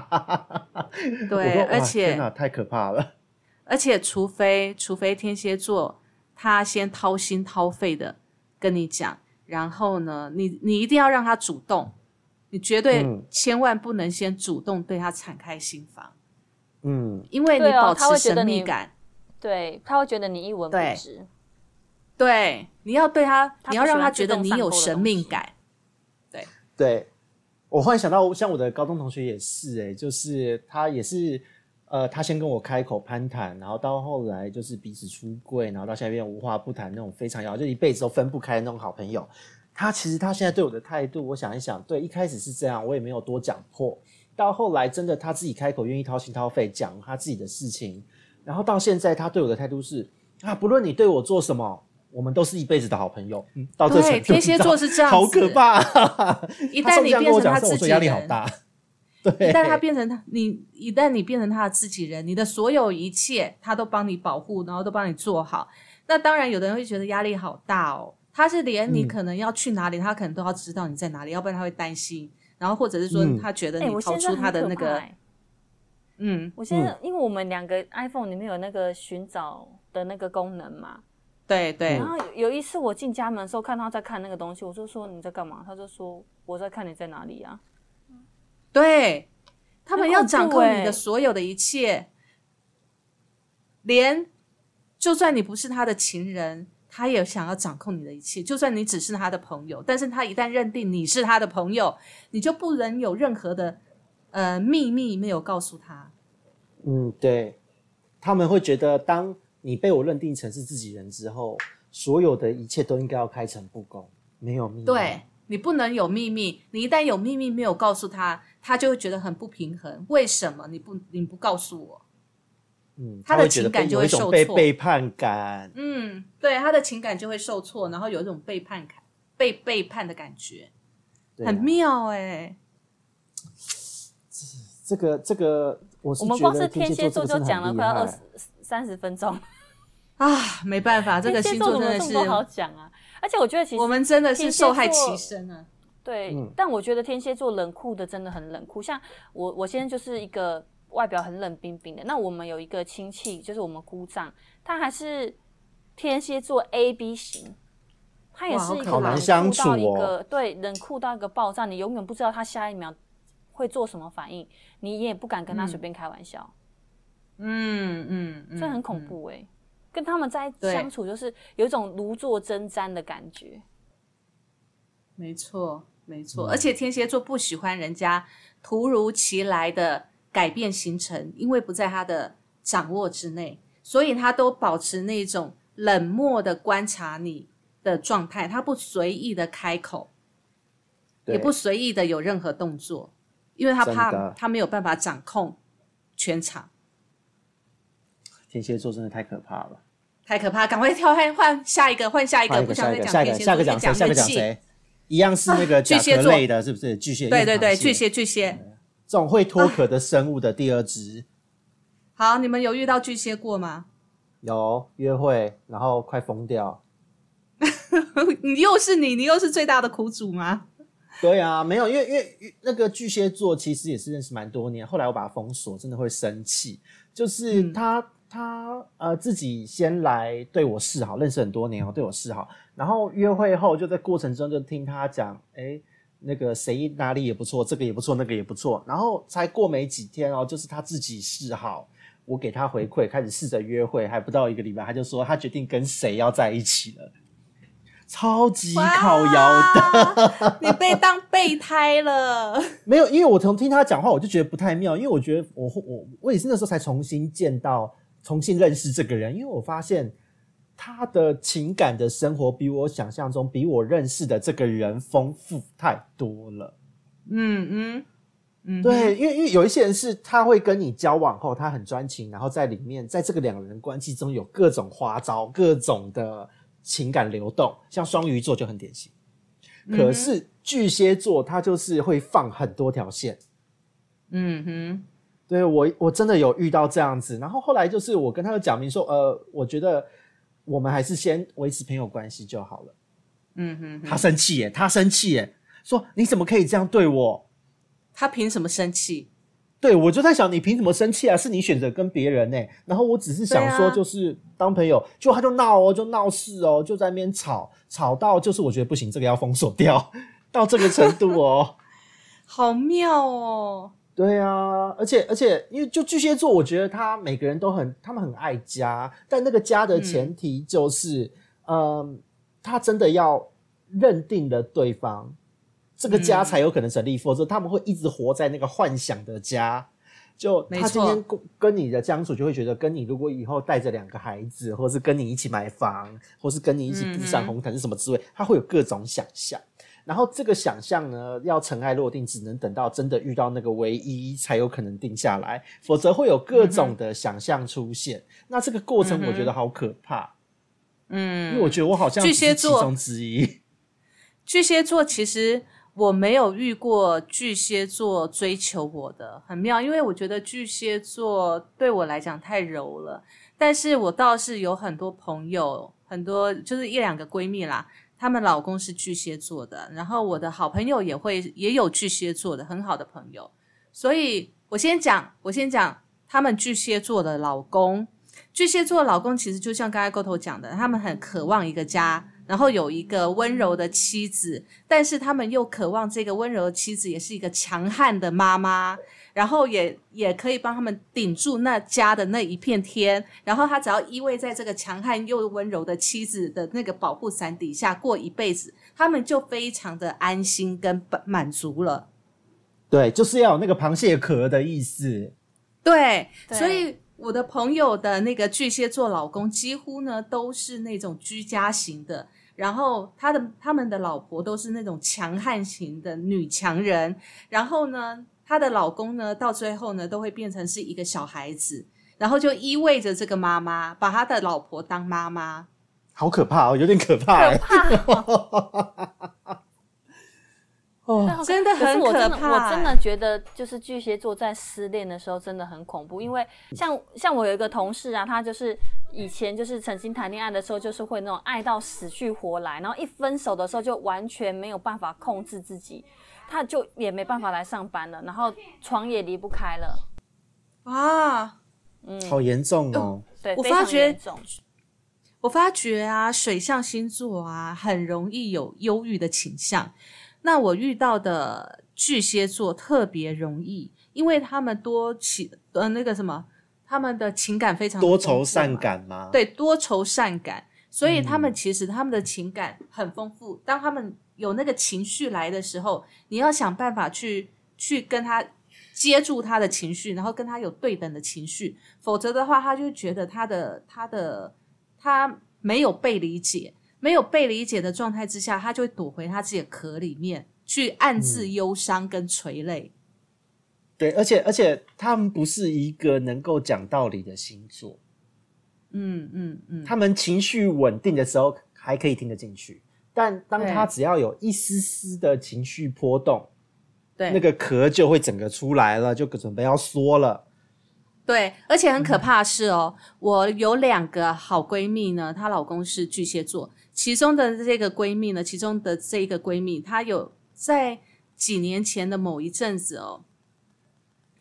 对，而且天哪，太可怕了。而且，除非除非天蝎座他先掏心掏肺的跟你讲，然后呢，你你一定要让他主动，你绝对嗯千万不能先主动对他敞开心房，嗯，因为你保持神秘感。对，他会觉得你一文不值。对，你要对他，他你要让他觉得你有神秘感。对对。我忽然想到，像我的高中同学也是、欸，就是他也是，呃，他先跟我开口攀谈，然后到后来就是彼此出柜，然后到现在变无话不谈那种非常要，就一辈子都分不开的那种好朋友。他其实他现在对我的态度，我想一想，对，一开始是这样，我也没有多讲破，到后来真的他自己开口，愿意掏心掏肺讲他自己的事情，然后到现在他对我的态度是啊，不论你对我做什么，我们都是一辈子的好朋友。嗯，到这程度天蝎座是这样好可怕、一 旦你变成他自己压力好人，大。对，一旦他变成他，你一旦你变成他的自己人，你的所有一切他都帮你保护，然后都帮你做好。那当然，有的人会觉得压力好大哦。他是连你嗯可能要去哪里，他可能都要知道你在哪里，要不然他会担心。然后或者是说嗯他觉得哎、你逃出他的那个，欸嗯，我现在、因为我们两个 iPhone 里面有那个寻找的那个功能嘛，对对然后有有一次我进家门的时候看他在看那个东西，我就说你在干嘛？他就说我在看你在哪里啊。对，他们要掌控你欸的所有的一切，连就算你不是他的情人，他也想要掌控你的一切。就算你只是他的朋友，但是他一旦认定你是他的朋友，你就不能有任何的呃秘密没有告诉他。嗯，对，他们会觉得当你被我认定成是自己人之后，所有的一切都应该要开诚布公，没有秘密。对你不能有秘密，你一旦有秘密没有告诉他，他就会觉得很不平衡。为什么你不你不告诉我？嗯，他的情感就会受挫被背叛感。嗯，对，他的情感就会受挫，然后有一种背叛感、被背叛的感觉，啊很妙哎、这个这个，我是我们觉得光是天蝎座就讲了快要二害十三十分钟，啊，没办法，这个天蝎星座真的是好讲啊？而且我觉得其实我们真的是受害其身啊。对，嗯但我觉得天蝎座冷酷的真的很冷酷。像我，我现在就是一个外表很冷冰冰的。那我们有一个亲戚，就是我们姑丈，他还是天蝎座 A B 型，他也是一个相处酷到一哦个对冷酷到一个爆炸，你永远不知道他下一秒会做什么反应，你也不敢跟他随便开玩笑，嗯嗯嗯，这很恐怖哎、跟他们在对。相处，就是有一种如坐针毡的感觉。没错，没错。嗯。而且天蝎座不喜欢人家突如其来的改变行程，因为不在他的掌握之内，所以他都保持那种冷漠的观察你的状态，他不随意的开口，也不随意的有任何动作，因为他怕他没有办法掌控全场。天蝎座真的太可怕了。太可怕，赶快跳换换下一个，换下一个，不想再讲天蝎座，下一个讲谁？下一个。讲谁？一样是那个巨蟹座的，是不是？巨蟹。对对对，巨蟹巨蟹。这种会脱壳的生物的第二只，好，你们有遇到巨蟹过吗？有约会，然后快疯掉。你又是你，你又是最大的苦主吗？对啊，没有，因为因为那个巨蟹座其实也是认识蛮多年，后来我把他封锁，真的会生气。就是嗯他、他呃自己先来对我示好，认识很多年哦，对我示好，然后约会后就在过程中就听他讲，哎，那个谁哪里也不错，这个也不错，那个也不错，然后才过没几天哦，就是他自己示好。我给他回馈，开始试着约会，还不到一个礼拜，他就说他决定跟谁要在一起了，超级靠腰的。你被当备胎了。没有，因为我从听他讲话，我就觉得不太妙，因为我觉得我我我也是那时候才重新见到、重新认识这个人，因为我发现他的情感的生活比我想象中、比我认识的这个人丰富太多了。嗯嗯嗯，对，因为因为有一些人是他会跟你交往后，他很专情，然后在里面，在这个两人关系中有各种花招、各种的情感流动，像双鱼座就很典型。可是巨蟹座他就是会放很多条线。嗯哼，对我，我真的有遇到这样子，然后后来就是我跟他讲明说，呃，我觉得我们还是先维持朋友关系就好了。嗯哼哼，他生气耶，他生气耶，说你怎么可以这样对我？他凭什么生气？对我就在想，你凭什么生气啊？是你选择跟别人呢？然后我只是想说，就是当朋友，就他就闹哦，就闹事哦，就在那边吵，吵到就是我觉得不行，这个要封锁掉，到这个程度哦。好妙哦。对啊，而且而且，因为就巨蟹座，我觉得他每个人都很，他们很爱家，但那个家的前提就是，嗯、他真的要认定了对方，这个家才有可能成立，否则他们会一直活在那个幻想的家。就他今天跟跟你的相处，就会觉得跟你如果以后带着两个孩子，或是跟你一起买房，或是跟你一起步上红毯是什么滋味，他会有各种想象。然后这个想象呢，要尘埃落定，只能等到真的遇到那个唯一，才有可能定下来，否则会有各种的想象出现。那这个过程我觉得好可怕，嗯，因为我觉得我好像巨蟹座其中之一。巨蟹座其实我没有遇过巨蟹座追求我的，很妙，因为我觉得巨蟹座对我来讲太柔了。但是我倒是有很多朋友，很多就是一两个闺蜜啦，她们老公是巨蟹座的，然后我的好朋友也会也有巨蟹座的很好的朋友，所以我先讲，我先讲他们巨蟹座的老公。巨蟹座老公其实就像刚才沟头讲的，他们很渴望一个家，然后有一个温柔的妻子，但是他们又渴望这个温柔的妻子也是一个强悍的妈妈，然后也也可以帮他们顶住那家的那一片天，然后他只要依偎在这个强悍又温柔的妻子的那个保护伞底下过一辈子，他们就非常的安心跟满足了。对，就是要有那个螃蟹壳的意思。对，对所以我的朋友的那个巨蟹座老公几乎呢都是那种居家型的，然后他的他们的老婆都是那种强悍型的女强人，然后呢，她的老公呢到最后呢都会变成是一个小孩子，然后就依偎着这个妈妈把他的老婆当妈妈，好可怕哦，有点可怕欸。可怕，哦，真的很可是我真的可怕我真的觉得，就是巨蟹座在失恋的时候真的很恐怖，因为像像我有一个同事啊，他就是以前就是曾经谈恋爱的时候，就是会那种爱到死去活来，然后一分手的时候就完全没有办法控制自己，他就也没办法来上班了，然后床也离不开了，啊！嗯好严重哦。对，非常我发觉严重我发觉啊，水象星座啊，很容易有忧郁的倾向。那我遇到的巨蟹座特别容易，因为他们多情呃那个什么，他们的情感非常多愁善，感吗？，对，多愁善感，所以他们嗯其实他们的情感很丰富。当他们有那个情绪来的时候，你要想办法去去跟他接住他的情绪，然后跟他有对等的情绪，否则的话，他就觉得他的他的他没有被理解，没有被理解的状态之下，他就会躲回他自己的壳里面，去暗自忧伤跟垂泪。对，而且而且他们不是一个能够讲道理的星座，嗯嗯嗯，他们情绪稳定的时候还可以听得进去，但当他只要有一丝丝的情绪波动，对，那个壳就会整个出来了，就准备要缩了。对，而且很可怕的是哦，我有两个好闺蜜呢，她老公是巨蟹座，其中的这个闺蜜呢，其中的这一个闺蜜，她有在几年前的某一阵子哦，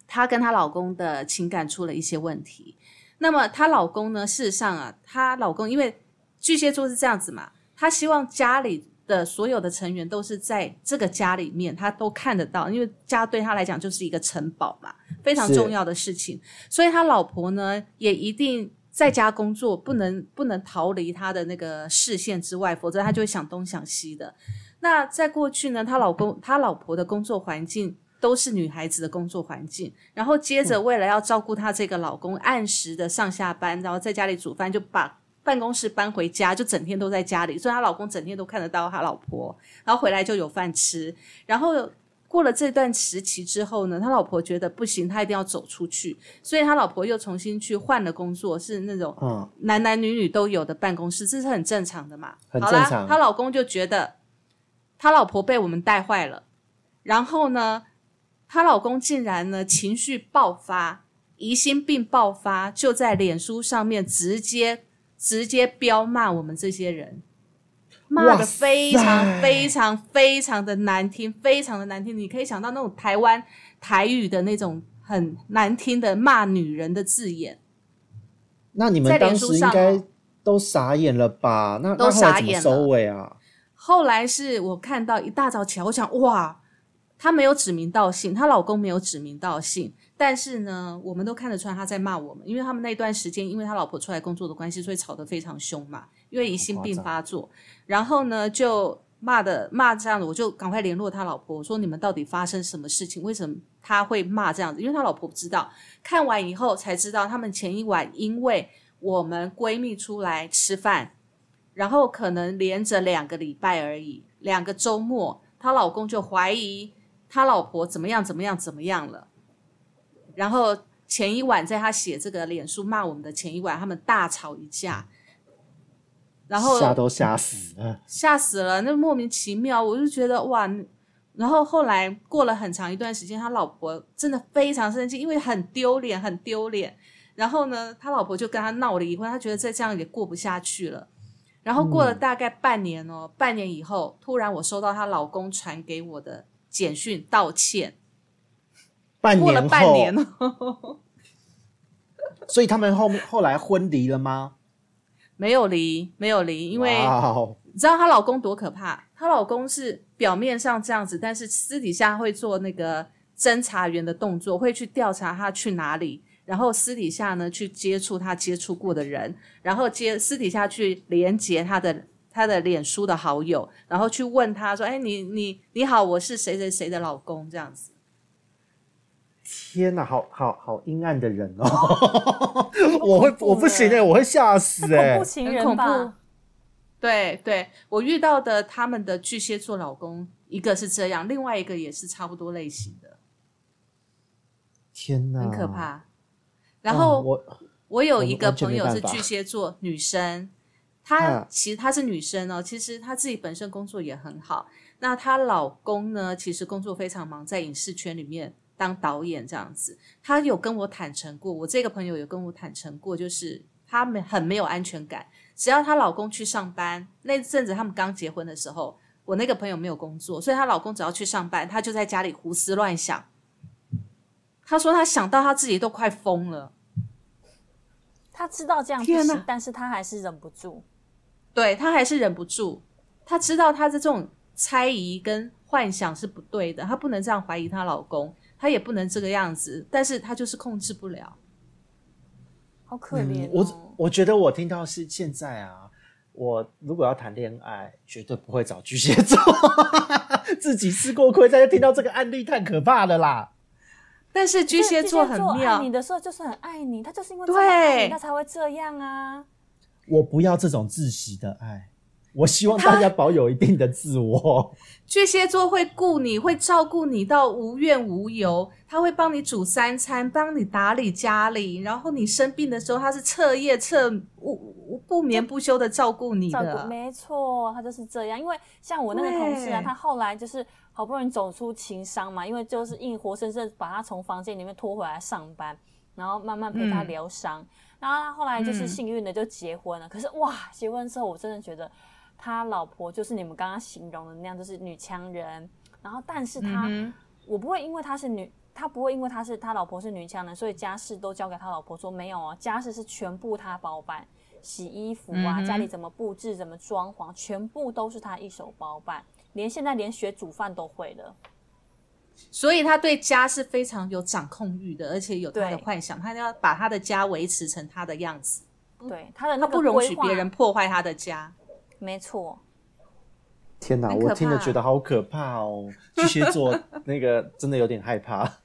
她跟她老公的情感出了一些问题。那么她老公呢，事实上啊，她老公因为巨蟹座是这样子嘛，他希望家里的所有的成员都是在这个家里面，他都看得到，因为家对他来讲就是一个城堡嘛，非常重要的事情。所以他老婆呢，也一定在家工作，不能不能逃离他的那个视线之外，否则他就会想东想西的。那在过去呢，她老公她老婆的工作环境都是女孩子的工作环境，然后接着为了要照顾她这个老公，按时的上下班，然后在家里煮饭，就把办公室搬回家，就整天都在家里，所以她老公整天都看得到她老婆，然后回来就有饭吃，然后。过了这段时期之后呢，他老婆觉得不行，他一定要走出去，所以他老婆又重新去换了工作，是那种嗯，男男女女都有的办公室，这是很正常的嘛。很好啦正常她老公就觉得他老婆被我们带坏了，然后呢，她老公竟然呢情绪爆发，疑心病爆发，就在脸书上面直接直接彪骂我们这些人。骂的非常非常非常的难听，非常的难听。你可以想到那种台湾台语的那种很难听的骂女人的字眼。那你们当时应该哦都傻眼了吧？那都傻眼了收尾啊？后来是我看到一大早起来，我想哇，她没有指名道姓，她老公没有指名道姓，但是呢，我们都看得出来他在骂我们，因为他们那段时间，因为他老婆出来工作的关系，所以吵得非常凶嘛，因为疑心病发作，然后呢就骂的骂这样子，我就赶快联络他老婆，我说你们到底发生什么事情？为什么他会骂这样子？因为他老婆不知道，看完以后才知道，他们前一晚因为我们闺蜜出来吃饭。然后可能连着两个礼拜而已，两个周末，她老公就怀疑他老婆怎么样怎么样怎么样了。然后前一晚在他写这个脸书骂我们的前一晚，他们大吵一架，然后吓都吓死了。吓死了，那莫名其妙，我就觉得哇。然后后来过了很长一段时间，他老婆真的非常生气，因为很丢脸，很丢脸。然后呢，他老婆就跟他闹离婚，他觉得再这样也过不下去了。然后过了大概半年哦，半年以后，突然我收到她老公传给我的简讯道歉，半年过了，半年哦，所以他们后面后来婚离了吗？没有离，没有离，因为你知道她老公多可怕？她老公是表面上这样子，但是私底下会做那个侦查员的动作，会去调查他去哪里，然后私底下呢去接触他接触过的人，然后接私底下去连接她的他的脸书的好友，然后去问他说：“哎，你你你好，我是谁谁谁的老公。”这样子。天哪，好好好阴暗的人哦！我会我不行哎、我会吓死恐哎、怖情人吧怖？对对，我遇到的他们的巨蟹座老公，一个是这样，另外一个也是差不多类型的，天哪，很可怕。然嗯后我我有一个朋友是巨蟹座女生，她嗯其实她是女生哦，其实她自己本身工作也很好。那她老公呢，其实工作非常忙，在影视圈里面当导演这样子。她有跟我坦诚过，我这个朋友有跟我坦诚过，就是她没很没有安全感。只要她老公去上班，那阵子他们刚结婚的时候，我那个朋友没有工作，所以她老公只要去上班，她就在家里胡思乱想。她说她想到她自己都快疯了。她知道这样不行，但是她还是忍不住。对她还是忍不住，她知道她的这种猜疑跟幻想是不对的，她不能这样怀疑她老公，她也不能这个样子，但是他就是控制不了。好可怜、哦嗯我我觉得我听到是现在啊，我如果要谈恋爱，绝对不会找巨蟹座，自己吃过亏，再听到这个案例太可怕了啦。但是巨蟹座很爱妙你，的时候就是很爱你，他就是因为这对么爱你，他才会这样啊。我不要这种窒息的爱，我希望大家保有一定的自我。巨蟹座会顾你，会照顾你到无怨无尤，他会帮你煮三餐，帮你打理家里，然后你生病的时候，他是彻夜彻不不不眠不休的照顾你照顾，的。没错，他就是这样。因为像我那个同事啊，他后来就是好不容易走出情伤嘛，因为就是硬活生生把他从房间里面拖回来上班，然后慢慢陪他嗯疗伤。然后他后来就是嗯幸运的就结婚了。可是哇，结婚之后我真的觉得他老婆就是你们刚刚形容的那样，就是女强人。然后但是他，嗯我不会因为他是女。他不会因为他是他老婆是女强人，所以家事都交给他老婆说。没有啊，家事是全部他包办，洗衣服啊，嗯家里怎么布置、怎么装潢，全部都是他一手包办。连现在连学煮饭都会了。所以他对家是非常有掌控欲的，而且有他的幻想，他要把他的家维持成他的样子，对他的那个他不容许别人，破坏他的家。没错，天哪，我听了觉得好可怕哦！巨蟹座 那个真的有点害怕。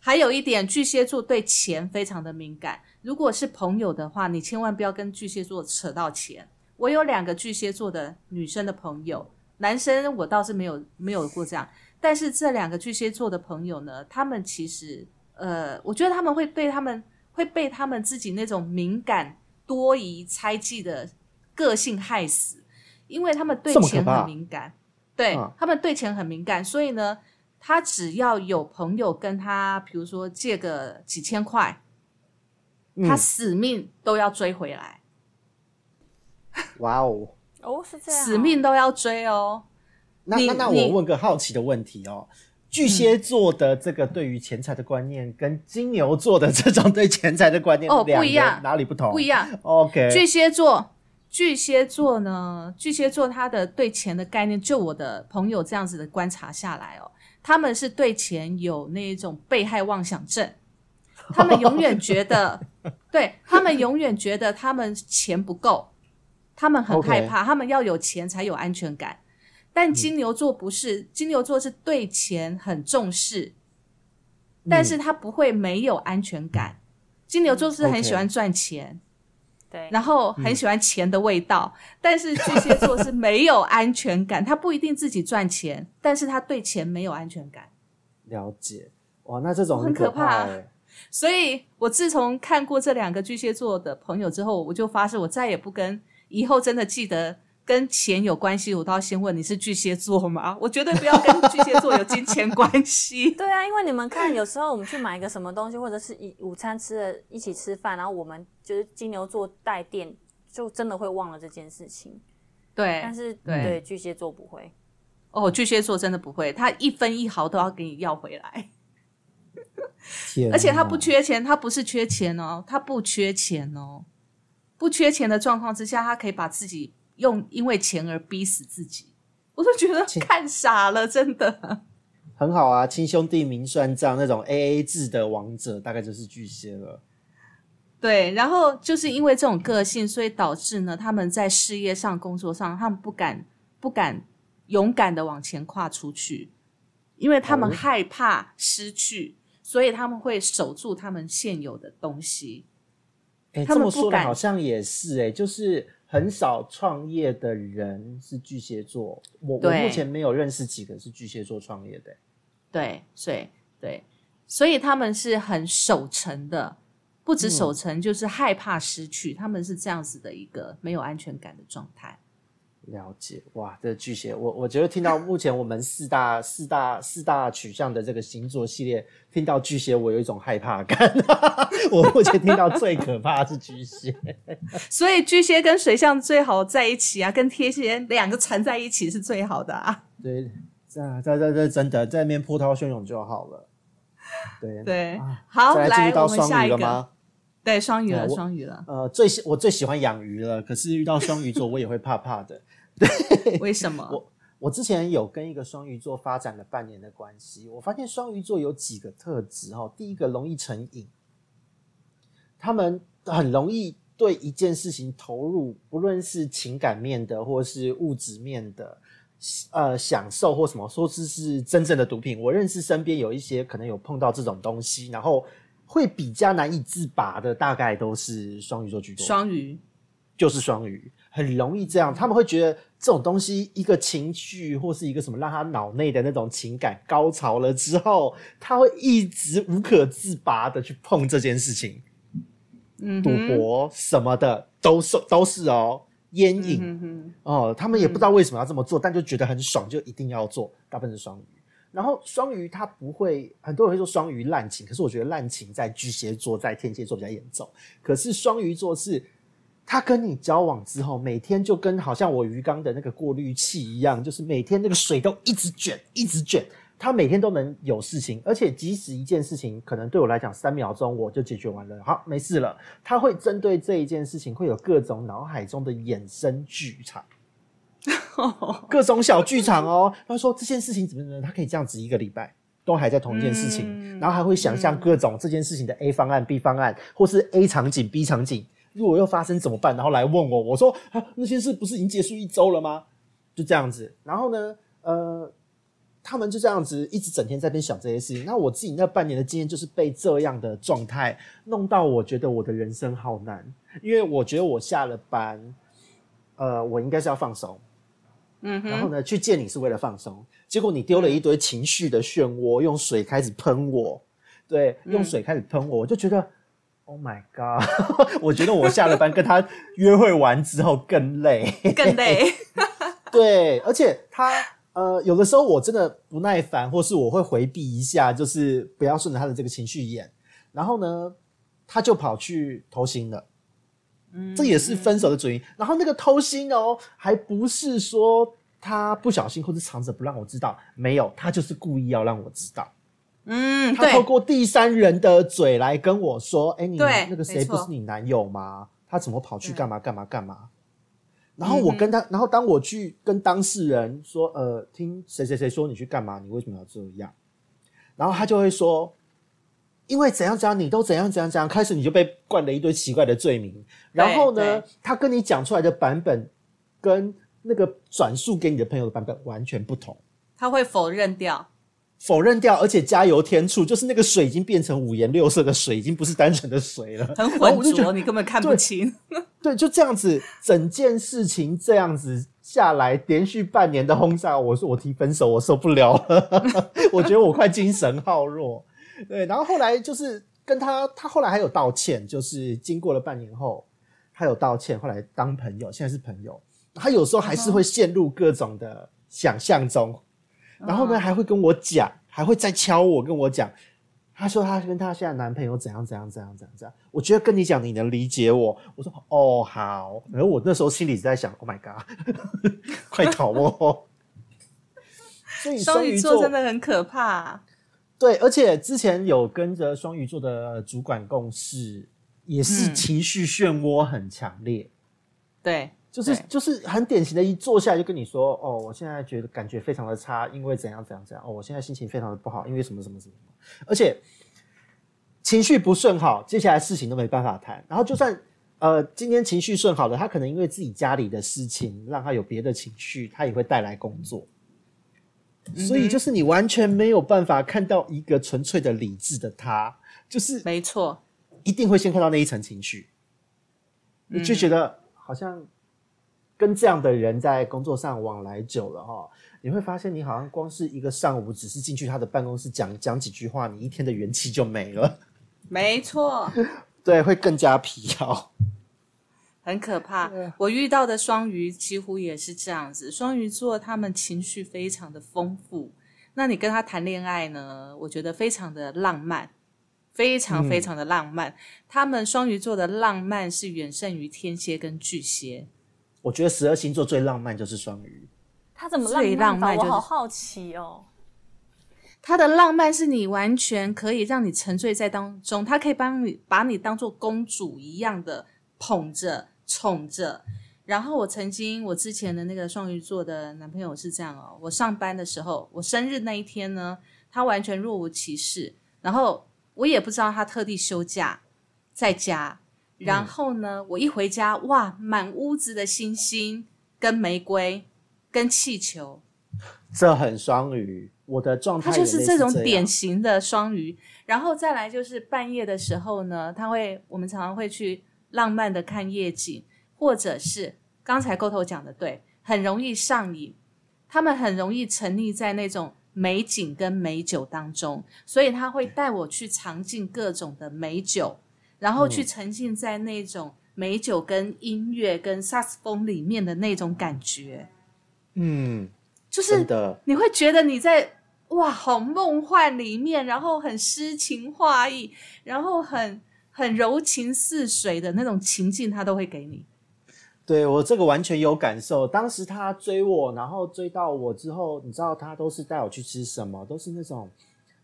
还有一点，巨蟹座对钱非常的敏感。如果是朋友的话，你千万不要跟巨蟹座扯到钱。我有两个巨蟹座的女生的朋友，男生我倒是没有没有过这样。但是这两个巨蟹座的朋友呢，他们其实呃，我觉得他们会对他们会被他们自己那种敏感、多疑、猜忌的个性害死，因为他们对钱很敏感，对、嗯他们对钱很敏感，所以呢，他只要有朋友跟他，比如说借个几千块，他嗯，死命都要追回来，哇哦！哦，是这样哦、死命都要追哦。那那那你我问个好奇的问题哦，巨蟹座的这个对于钱财的观念，跟金牛座的这种对钱财的观念哦不一样哪里不同？不一样。OK，巨蟹座，巨蟹座呢，巨蟹座他的对钱的概念，就我的朋友这样子的观察下来哦，他们是对钱有那一种被害妄想症，他们永远觉得，对他们永远觉得他们钱不够，他们很害怕他们要有钱才有安全感。但金牛座不是，金牛座是对钱很重视，但是他不会没有安全感。金牛座是很喜欢赚钱，对，然后很喜欢钱的味道，但是巨蟹座是没有安全感，他不一定自己赚钱，但是他对钱没有安全感。了解。哇，那这种很可可怕哎。所以我自从看过这两个巨蟹座的朋友之后，我就发誓我再也不跟以后真的记得跟钱有关系，我都要先问你是巨蟹座吗？我绝对不要跟巨蟹座有金钱关系。对啊，因为你们看，有时候我们去买一个什么东西，或者是一午餐吃了一起吃饭，然后我们就是金牛座带电，就真的会忘了这件事情。对但，是对对巨蟹座不会，哦，巨蟹座真的不会，他一分一毫都要给你要回来。而且他不缺钱，他不是缺钱哦，他不缺钱哦，不缺钱的状况之下，他可以把自己用因为钱而逼死自己，我都觉得看傻了，真的。很好啊，亲兄弟明算账那种 A A 制的王者，大概就是巨蟹了。对，然后就是因为这种个性，所以导致呢，他们在事业上、工作上，他们不敢不敢勇敢的往前跨出去，因为他们哦害怕失去，所以他们会守住他们现有的东西。哎、他这么说好像也是哎、就是很少创业的人是巨蟹座。我我目前没有认识几个是巨蟹座创业的、对，所以对，所以他们是很守成的，不止守成，就是害怕失去，他们是这样子的一个没有安全感的状态。了解哇，这巨蟹，我我觉得听到目前我们四大四大四大取向的这个星座系列，听到巨蟹，我有一种害怕感。我目前听到最可怕的是巨蟹，所以巨蟹跟水象最好在一起啊，跟天蝎两个缠在一起是最好的啊。对，这这这这真的在那边波涛汹涌就好了。对对啊，好，再来进入到我们下一个，双鱼了吗？对，双鱼了，双鱼了，呃，最喜我最喜欢养鱼了，可是遇到双鱼座我也会怕怕的。为什么？我我之前有跟一个双鱼座发展了半年的关系，我发现双鱼座有几个特质哦。第一个容易成瘾，他们很容易对一件事情投入，不论是情感面的或是物质面的，呃，享受或什么，说是是真正的毒品。我认识身边有一些可能有碰到这种东西，然后会比较难以自拔的，大概都是双鱼座居多。双鱼，就是双鱼，很容易这样。他们会觉得这种东西，一个情绪或是一个什么，让他脑内的那种情感高潮了之后，他会一直无可自拔的去碰这件事情，赌嗯赌，博什么的都是都是哦，烟瘾、哦，他们也不知道为什么要这么做，但就觉得很爽，就一定要做。大部分是双鱼。然后双鱼他不会，很多人会说双鱼滥情，可是我觉得滥情在巨蟹座、在天蝎座比较严重。可是双鱼座是，他跟你交往之后，每天就跟好像我鱼缸的那个过滤器一样，就是每天那个水都一直卷，一直卷。他每天都能有事情，而且即使一件事情可能对我来讲三秒钟我就解决完了，好没事了。他会针对这一件事情，会有各种脑海中的衍生剧场。各种小剧场哦。他说这件事情怎么怎么，他可以这样子一个礼拜都还在同一件事情，然后还会想象各种这件事情的 A 方案、B 方案，或是 A 场景、B 场景，如果又发生怎么办？然后来问我，我说啊，那件事不是已经结束一周了吗？就这样子。然后呢，呃。他们就这样子一直整天在那边想这些事情。那我自己那半年的经验就是被这样的状态弄到，我觉得我的人生好难，因为我觉得我下了班，呃，我应该是要放松，嗯，然后呢，去见你是为了放松，结果你丢了一堆情绪的漩涡，用水开始喷我，对，用水开始喷我，我就觉得，Oh my god！我觉得我下了班跟他约会完之后更累，更累。对，而且他呃，有的时候我真的不耐烦，或是我会回避一下，就是不要顺着他的这个情绪演，然后呢，他就跑去偷腥了。嗯这也是分手的主因。然后那个偷腥哦，还不是说他不小心或者藏着不让我知道，没有，他就是故意要让我知道。嗯，他透，过第三人的嘴来跟我说：“哎、你那个谁不是你男友吗？他怎么跑去干嘛干嘛干嘛？”然后我跟他，然后当我去跟当事人说：“呃，听谁谁谁说你去干嘛？你为什么要这样？”然后他就会说：“因为怎样怎样，你都怎样怎样怎样。”开始你就被灌了一堆奇怪的罪名。然后呢，他跟你讲出来的版本跟那个转述给你的朋友的版本完全不同。他会否认掉。否认掉，而且加油添醋，就是那个水已经变成五颜六色的水，已经不是单纯的水了，很浑浊，你根本看不对清。对，就这样子，整件事情这样子下来，连续半年的轰炸，我说我提分手，我受不了了，我觉得我快精神耗弱。对，然后后来就是跟他，他后来还有道歉，就是经过了半年后，他有道歉，后来当朋友，现在是朋友。他有时候还是会陷入各种的想象中，然后呢，还会跟我讲，还会再敲我，跟我讲。他说他跟他现在男朋友怎样怎样怎样怎样怎样，我觉得跟你讲你能理解我。我说哦好，然后我那时候心里在想，Oh my god，快逃哦！所以双鱼鱼座真的很可怕。对，而且之前有跟着双鱼座的主管共事，也是嗯情绪漩涡很强烈。对，就是就是很典型的，一坐下来就跟你说，哦，我现在觉得感觉非常的差，因为怎样怎样怎样，哦，我现在心情非常的不好，因为什么什么什么，而且情绪不顺好，接下来事情都没办法谈。然后就算呃今天情绪顺好了，他可能因为自己家里的事情让他有别的情绪，他也会带来工作。所以就是你完全没有办法看到一个纯粹的理智的他，就是没错，一定会先看到那一层情绪，你就觉得好像跟这样的人在工作上往来久了哈，你会发现你好像光是一个上午，只是进去他的办公室讲讲几句话，你一天的元气就没了，没错，对，会更加疲劳。很可怕。我遇到的双鱼几乎也是这样子，双鱼座他们情绪非常的丰富。那你跟他谈恋爱呢？我觉得非常的浪漫，非常非常的浪漫。他们双鱼座的浪漫是远胜于天蝎跟巨蟹。我觉得十二星座最浪漫就是双鱼，他怎么最浪漫就是我好好奇哦。他的浪漫是你完全可以让你沉醉在当中，他可以帮你把你当做公主一样的捧着、宠着。然后我曾经，我之前的那个双鱼座的男朋友是这样哦，我上班的时候，我生日那一天呢，他完全若无其事，然后我也不知道他特地休假在家，然后呢，我一回家，哇，满屋子的星星、跟玫瑰、跟气球，这很双鱼。我的状态他就是这种典型的双鱼，然后再来就是半夜的时候呢，他会我们常常会去浪漫的看夜景，或者是刚才沟头讲的对，很容易上瘾，他们很容易沉溺在那种美景跟美酒当中，所以他会带我去尝尽各种的美酒，然后去沉浸在那种美酒跟音乐跟萨克斯风里面的那种感觉，嗯，就是，你会觉得你在哇，好梦幻里面，然后很诗情画意，然后很很柔情似水的那种情境，他都会给你。对我这个完全有感受。当时他追我，然后追到我之后，你知道他都是带我去吃什么？都是那种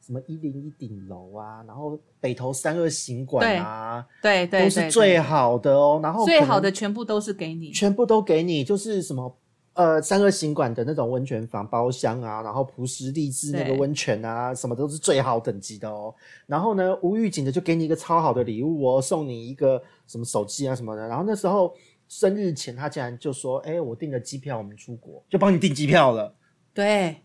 什么一零一顶楼啊，然后北投三二行馆啊，对对都是最好的哦。然后最好的全部都是给你。全部都给你，就是什么呃三二行馆的那种温泉房包厢啊，然后璞石励志那个对温泉啊，什么都是最好等级的哦。然后呢，无预警的就给你一个超好的礼物哦，送你一个什么手机啊什么的。然后那时候生日前，他竟然就说：“哎、我订了机票，我们出国，就帮你订机票了。”对，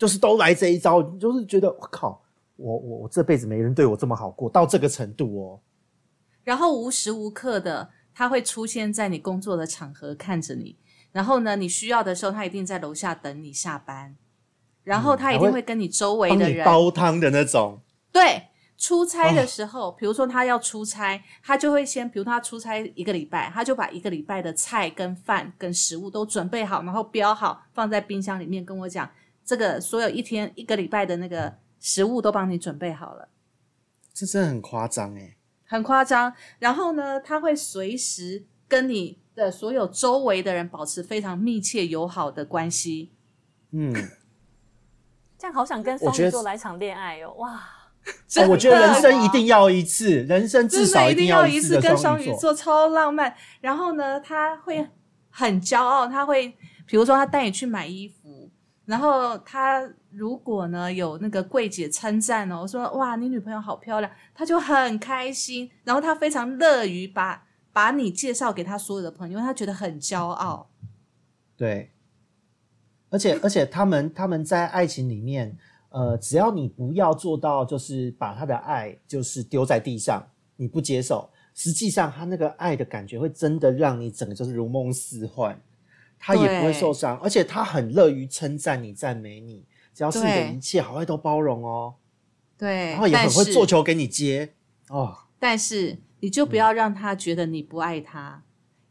就是都来这一招，就是觉得我靠，我我我这辈子没人对我这么好过，到这个程度哦。然后无时无刻的他会出现在你工作的场合看着你，然后呢，你需要的时候他一定在楼下等你下班，然后他一定会跟你周围的人。煲汤的那种，对，出差的时候，比如说他要出差，他就会先，比如他出差一个礼拜，他就把一个礼拜的菜跟饭跟食物都准备好，然后标好放在冰箱里面，跟我讲这个所有一天一个礼拜的那个食物都帮你准备好了，这真的很夸张哎。很夸张。然后呢，他会随时跟你的所有周围的人保持非常密切友好的关系。嗯，这样好想跟双鱼座来场恋爱哦！哇，哦，我觉得人生一定要一次，人生至少真的一定要一次跟双。鱼座超浪漫。然后呢，他会很骄傲，他会比如说他带你去买衣服，然后他如果呢有那个柜姐称赞哦，说哇你女朋友好漂亮，他就很开心，然后他非常乐于把把你介绍给他所有的朋友，因为他觉得很骄傲。对，而且而且他们他们在爱情里面，呃，只要你不要做到就是把他的爱就是丢在地上，你不接受，实际上他那个爱的感觉会真的让你整个就是如梦似幻，他也不会受伤，而且他很乐于称赞你、赞美你，只要是你的一切好，坏都包容哦，对，然后也很会做球给你接哦。但是你就不要让他觉得你不爱他，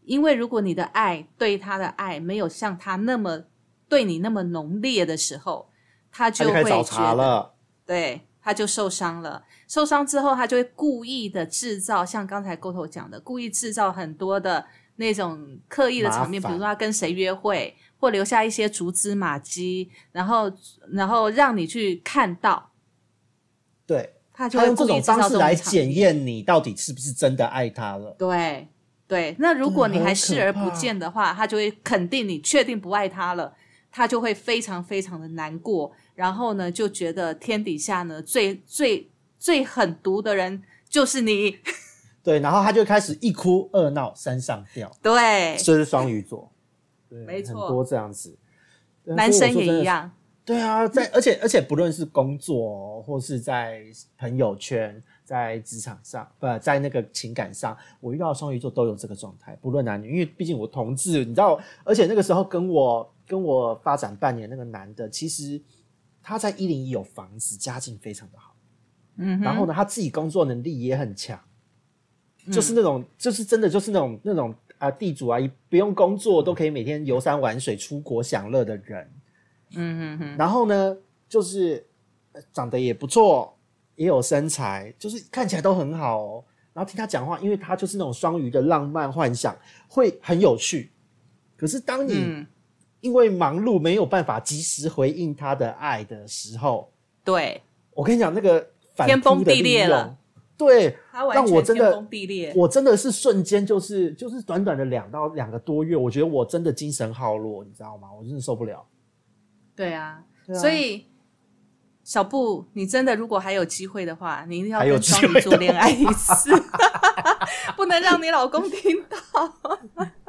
因为如果你的爱对他的爱没有像他那么对你那么浓烈的时候，他就会找茬，了，对，他就受伤了。受伤之后，他就会故意的制造，像刚才沟头讲的，故意制造很多的那种刻意的场面，比如说他跟谁约会，或留下一些蛛丝马迹，然后然后让你去看到，对，他就会用这种方式来检验你到底是不是真的爱他了。对对，那如果你还视而不见的话，他就会肯定你确定不爱他了，他就会非常非常的难过，然后呢，就觉得天底下呢最最最狠毒的人就是你，对，然后他就开始一哭二闹三上吊，对，这是双鱼座，对，没错。很多这样子。男生也一。样，对啊，在而且而且不论是工作哦或是在朋友圈、在职场上，不在那个情感上，我遇到双鱼座都有这个状态，不论男女，因为毕竟我同志，你知道，而且那个时候跟我跟我发展半年那个男的，其实他在一零一有房子，家境非常的好，嗯，然后呢，他自己工作能力也很强，就是那种，就是真的就是那种那种啊、地主啊，不用工作都可以每天游山玩水、出国享乐的人。嗯嗯嗯，然后呢，就是呃长得也不错，也有身材，就是看起来都很好哦。然后听他讲话，因为他就是那种双鱼的浪漫幻想，会很有趣。可是当你嗯，因为忙碌没有办法及时回应他的爱的时候，对，我跟你讲，那个反天崩地裂了。对，他完让我真的。我真的是瞬间就是就是短短的两到两个多月，我觉得我真的精神耗落，你知道吗？我真的受不了。对啊，对啊所以小布，你真的如果还有机会的话，你一定要跟机会的双鱼座恋爱一次，不能让你老公听到。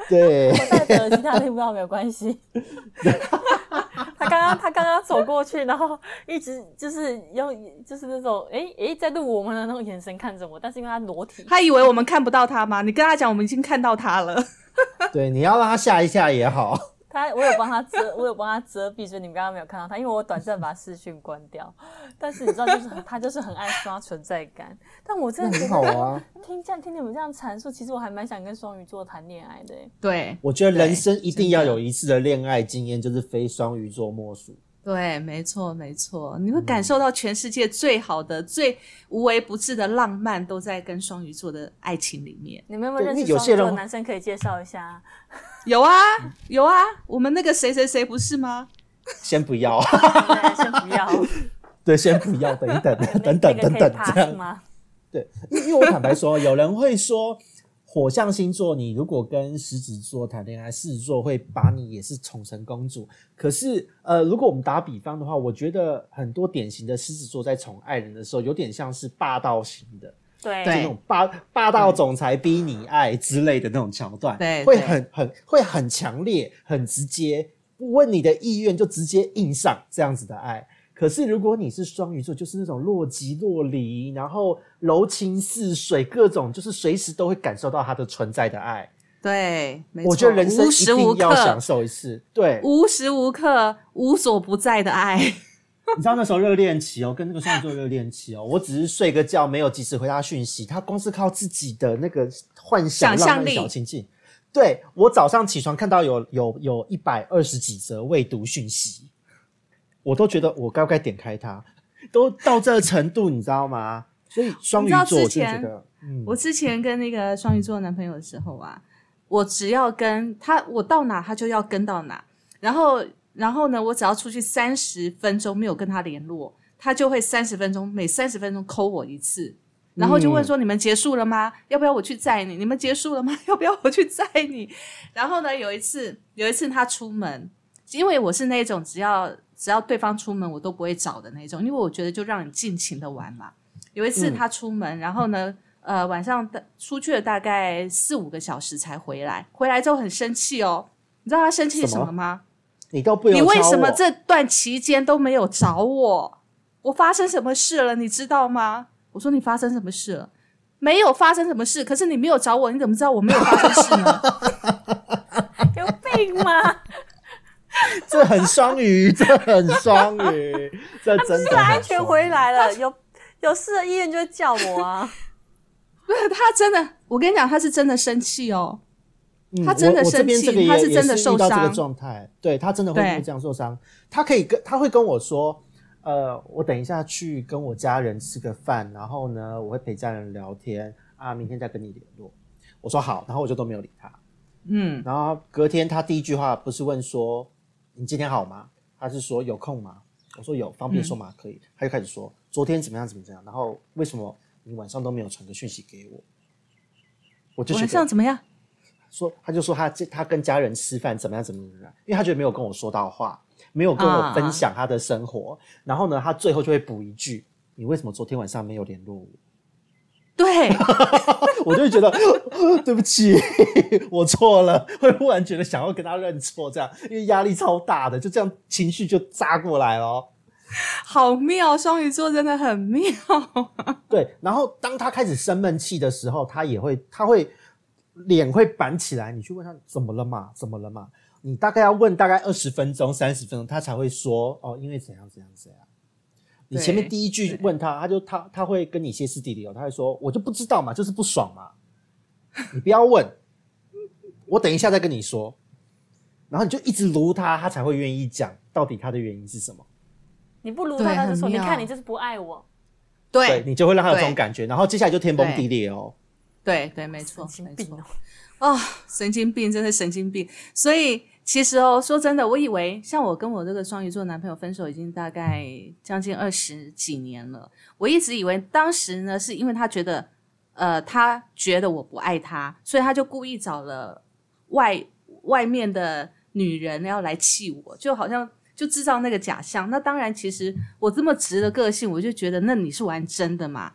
对，我戴着耳机，他听不到没有关系。他刚刚他刚刚走过去，然后一直就是用就是那种诶诶在录我们的那种眼神看着我，但是因为他裸体，他以为我们看不到他吗？你跟他讲，我们已经看到他了。对，你要让他吓一吓也好。他我有帮他遮，我有帮他遮蔽，所以你们刚刚没有看到他，因为我短暂把视讯关掉。但是你知道，就是他就是很爱刷存在感。但我真的觉很好得啊。听这样听你们这样阐述，其实我还蛮想跟双鱼座谈恋爱的欸。对我觉得人生一定要有一次的恋爱经验，就是非双鱼座莫属。对，没错没错，你会感受到全世界最好的、最无微不至的浪漫，都在跟双鱼座的爱情里面。你们有没有认识双鱼座的为有些人男生可以介绍一下？有啊有啊，我们那个谁谁谁不是吗？先不要，对先不要，对，先不要，等一等，等等等等，这样。吗？对，因因为我坦白说，有人会说，火象星座你如果跟狮子座谈恋爱，狮子座会把你也是宠成公主。可是，呃，如果我们打比方的话，我觉得很多典型的狮子座在宠爱人的时候，有点像是霸道型的。对对就那种霸霸道总裁逼你爱之类的那种桥段，对对会很很会很强烈、很直接，不问你的意愿就直接印上这样子的爱。可是如果你是双鱼座，就是那种若即若离，然后柔情似水，各种就是随时都会感受到它的存在的爱。对，没错我觉得人生一定要享、受一次。对，无时无刻、无所不在的爱。你知道那时候热恋期哦，跟那个双鱼座热恋期哦，我只是睡个觉，没有及时回他讯息，他光是靠自己的那个幻想、想象浪漫力小情境。对我早上起床看到有有有一百二十几则未读讯息，我都觉得我该不该点开它，都到这个程度，你知道吗？所以双鱼座，我就觉得，嗯，我之前跟那个双鱼座男朋友的时候啊，我只要跟他，我到哪他就要跟到哪，然后然后呢，我只要出去三十分钟没有跟他联络，他就会三十分钟每三十分钟扣我一次。然后就问说：“你们结束了吗？要不要我去载你？你们结束了吗？要不要我去载你？”然后呢，有一次，有一次他出门，因为我是那种只要只要对方出门我都不会找的那种，因为我觉得就让你尽情的玩嘛。有一次嗯他出门，然后呢，呃，晚上的出去了大概四五个小时才回来，回来之后很生气哦。你知道他生气什么吗？你都不你为什么这段期间都没有找我？我发生什么事了？你知道吗？我说你发生什么事了？没有发生什么事，可是你没有找我，你怎么知道我没有发生事呢？有病吗？这很双鱼，这很双鱼，这真的安全回来了，有有事的医院就会叫我啊。他真的，我跟你讲，他是真的生气哦。嗯他真的生气这个也他是真的受伤状态，对他真的会这样受伤。他可以跟他会跟我说，呃，我等一下去跟我家人吃个饭，然后呢，我会陪家人聊天啊，明天再跟你联络。我说好，然后我就都没有理他。嗯，然后隔天他第一句话不是问说你今天好吗？他是说有空吗？我说有，方便说吗？可以。他就开始说昨天怎么样怎么样，然后为什么你晚上都没有传个讯息给我？我就觉晚得上怎么样？说，他就说他他跟家人吃饭怎么样怎么样怎么样，因为他觉得没有跟我说到话，没有跟我分享他的生活，然后呢，他最后就会补一句：“你为什么昨天晚上没有联络我对，我就会觉得 对不起，我错了，会忽然觉得想要跟他认错，这样，因为压力超大的，就这样情绪就扎过来了哦。好妙，双鱼座真的很妙。对，然后当他开始生闷气的时候，他也会，他会脸会板起来。你去问他怎么了嘛？怎么了嘛？你大概要问大概二十分钟、三十分钟，他才会说哦，因为怎样怎样怎样。你前面第一句问他，他就他他会跟你歇斯底里哦，他会说我就不知道嘛，就是不爽嘛，你不要问，我等一下再跟你说。然后你就一直撸他，他才会愿意讲到底他的原因是什么。你不如对他，他就说：“你看你就是不爱我。对对你就会让他有这种感觉，然后接下来就天崩地裂哦。对对，没错，没错。哦，神经病，真的神经病。所以其实哦，说真的，我以为像我跟我这个双鱼座男朋友分手已经大概将近二十几年了，我一直以为当时呢是因为他觉得，呃，他觉得我不爱他，所以他就故意找了外外面的女人要来气我，就好像。就制造那个假象，那当然，其实我这么直的个性，我就觉得那你是玩真的嘛，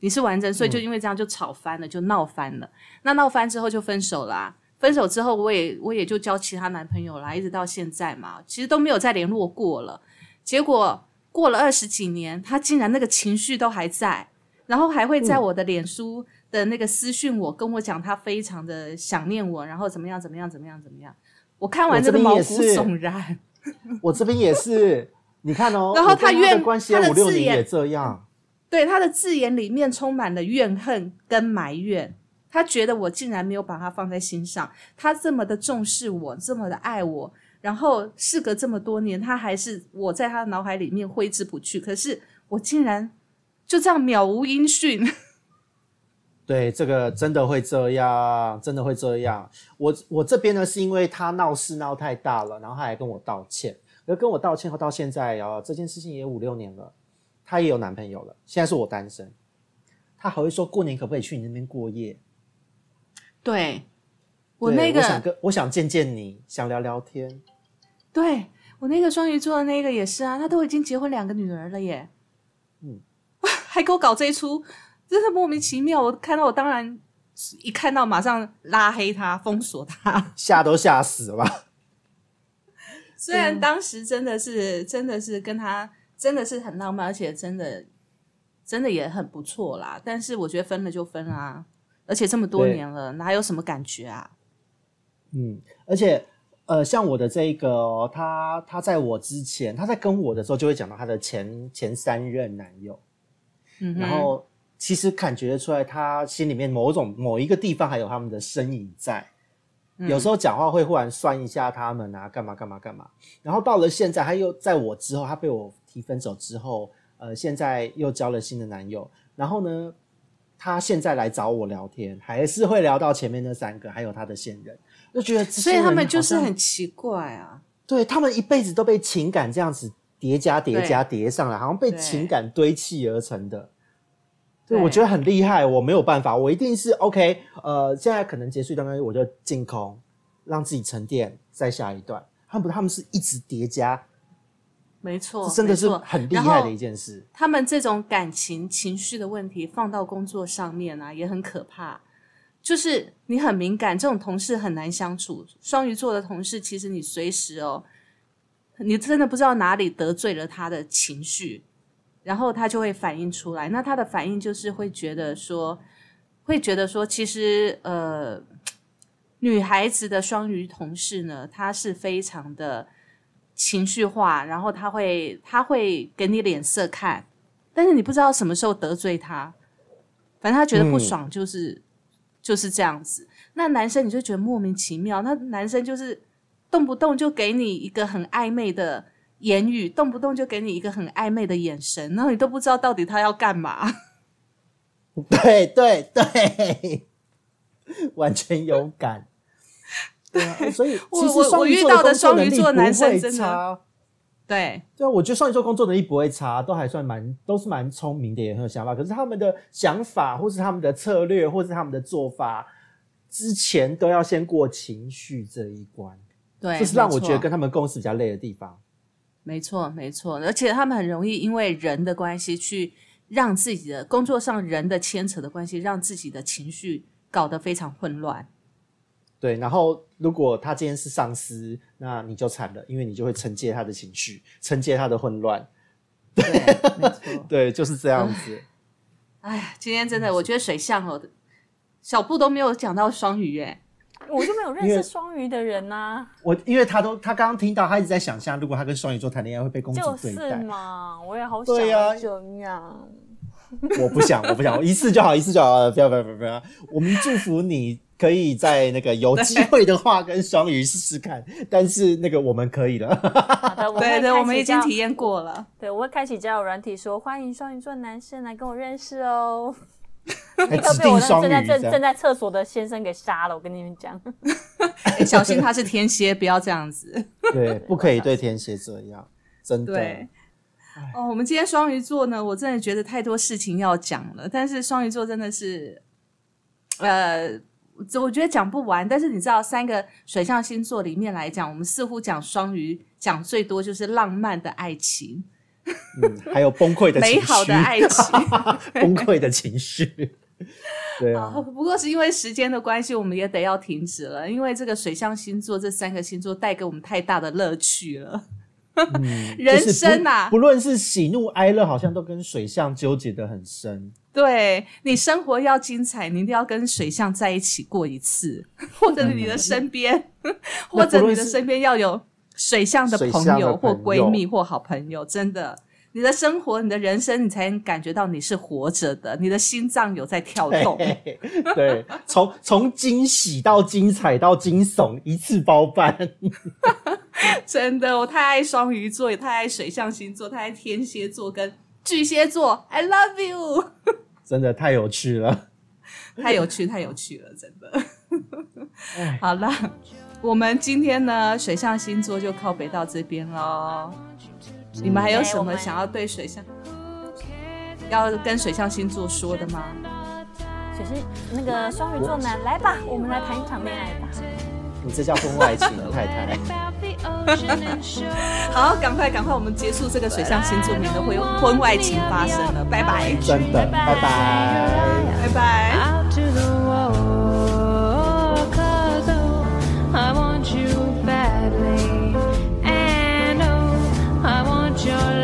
你是完整，所以就因为这样就吵翻了，就闹翻了。那闹翻之后就分手啦、分手之后，我也我也就交其他男朋友啦，一直到现在嘛，其实都没有再联络过了。结果过了二十几年，他竟然那个情绪都还在，然后还会在我的脸书的那个私讯我，跟我讲他非常的想念我，然后怎么样怎么样怎么样怎么样。我看完我这边这个毛骨悚然。我这边也是，你看哦，然后他他怨的关系他的五六年也这样，对他的字眼里面充满了怨恨跟埋怨，他觉得我竟然没有把他放在心上，他这么的重视我，这么的爱我，然后事隔这么多年，他还是我在他的脑海里面挥之不去，可是我竟然就这样渺无音讯。对，这个真的会这样，真的会这样。我我这边呢，是因为他闹事闹太大了，然后他还跟我道歉，而跟我道歉后到现在啊，这件事情也五六年了，他也有男朋友了，现在是我单身，她还会说过年可不可以去你那边过夜？对我那个我想跟我想见见你，想聊聊天。对我那个双鱼座的那个也是啊，他都已经结婚两个女儿了耶，嗯，还给我搞这一出，真的莫名其妙。我看到我当然一看到马上拉黑他，封锁他。吓都吓死了吧？虽然当时真的是真的是跟他真的是很浪漫，而且真的真的也很不错啦，但是我觉得分了就分啦，而且这么多年了，哪有什么感觉啊？嗯，而且呃，像我的这一个、哦，他他在我之前，他在跟我的时候就会讲到他的前前三任男友，嗯，然后其实感觉得出来，他心里面某种某一个地方还有他们的身影在。嗯有时候讲话会忽然算一下他们啊，干嘛干嘛干嘛。然后到了现在，他又在我之后，他被我提分手之后，呃，现在又交了新的男友。然后呢，他现在来找我聊天，还是会聊到前面那三个，还有他的现任，就觉得所以他们就是很奇怪啊。对他们一辈子都被情感这样子叠加叠加叠上来，好像被情感堆砌而成的。对，对我觉得很厉害，我没有办法，我一定是 OK。呃，现在可能结束一段关系，我就净空，让自己沉淀，再下一段。他们不，他们是一直叠加，没错，这真的是很厉害的一件事。他们这种感情情绪的问题放到工作上面啊，也很可怕。就是你很敏感，这种同事很难相处。双鱼座的同事，其实你随时哦，你真的不知道哪里得罪了他的情绪，然后他就会反映出来。那他的反应就是会觉得说，会觉得说，其实呃，女孩子的双鱼同事呢，她是非常的情绪化，然后他会他会给你脸色看，但是你不知道什么时候得罪他，反正他觉得不爽，就是、就是这样子。那男生你就觉得莫名其妙，那男生就是动不动就给你一个很暧昧的言语，动不动就给你一个很暧昧的眼神，然后你都不知道到底他要干嘛。对 对对，完全有感。对啊，所以 我其实我我遇双鱼座到的双鱼座男生会真的差。对，对啊，我觉得双鱼座工作能力不会差，都还算蛮都是蛮聪明的，也很有想法。可是他们的想法，或是他们的策略，或是他们的做法，之前都要先过情绪这一关，对，这是让我觉得跟他们共事比较累的地方。没错，没错，而且他们很容易因为人的关系去让自己的工作上人的牵扯的关系，让自己的情绪搞得非常混乱。对，然后如果他今天是上司，那你就惨了，因为你就会承接他的情绪，承接他的混乱。对，没错。对，就是这样子。哎呀，今天真的，我觉得水象哦，小布都没有讲到双鱼哎。我就没有认识双鱼的人呐、我因为他都他刚刚听到，他一直在想象，如果他跟双鱼座谈恋爱会被公主就是对待。嘛，我也好想对呀要这样。我不想，我不想，我一次就好，一次就好了，不要不要不要不要。我们祝福你可以在那个有机会的话跟双鱼试试看，但是那个我们可以了。好的，我对对，我们已经体验过了。对，我会开启交友软体说欢迎双鱼座男生来跟我认识哦。还立刻被我正在正。正在厕所的先生给杀了，我跟你们讲。哎小心他是天蝎，不要这样子。对，不可以对天蝎这样，真的。对。哦，我们今天双鱼座呢，我真的觉得太多事情要讲了，但是双鱼座真的是，呃，这我觉得讲不完。但是你知道，三个水象星座里面来讲，我们似乎讲双鱼讲最多就是浪漫的爱情、嗯，还有崩溃的情绪美好的爱情。崩溃的情绪。对啊，哦，不过是因为时间的关系，我们也得要停止了，因为这个水象星座这三个星座带给我们太大的乐趣了。嗯 人就是生啊不不论是喜怒哀乐，好像都跟水象纠结的很深。对你生活要精彩，你一定要跟水象在一起过一次，或者你的身边，或者你的身边要有水象的朋友或闺蜜或好朋友，真的。你的生活，你的人生，你才能感觉到你是活着的，你的心脏有在跳动。嘿对，从从惊喜到精彩到惊悚，一次包办。真的，我太爱双鱼座，也太爱水象星座，太爱天蝎座跟巨蟹座。I love you，真的太有趣了。太有趣，太有趣了，真的。哎好了，我们今天呢，水象星座就靠北到这边喽。你们还有什么想要对水象，要跟水象星座说的吗？水星那个双鱼座呢，来吧，我们来谈一场恋爱吧。这叫婚外情 太太。好赶快赶快我们结束这个水上新著名的婚婚外情发生了拜拜。真的拜拜。拜拜。I want you badly. And oh i want your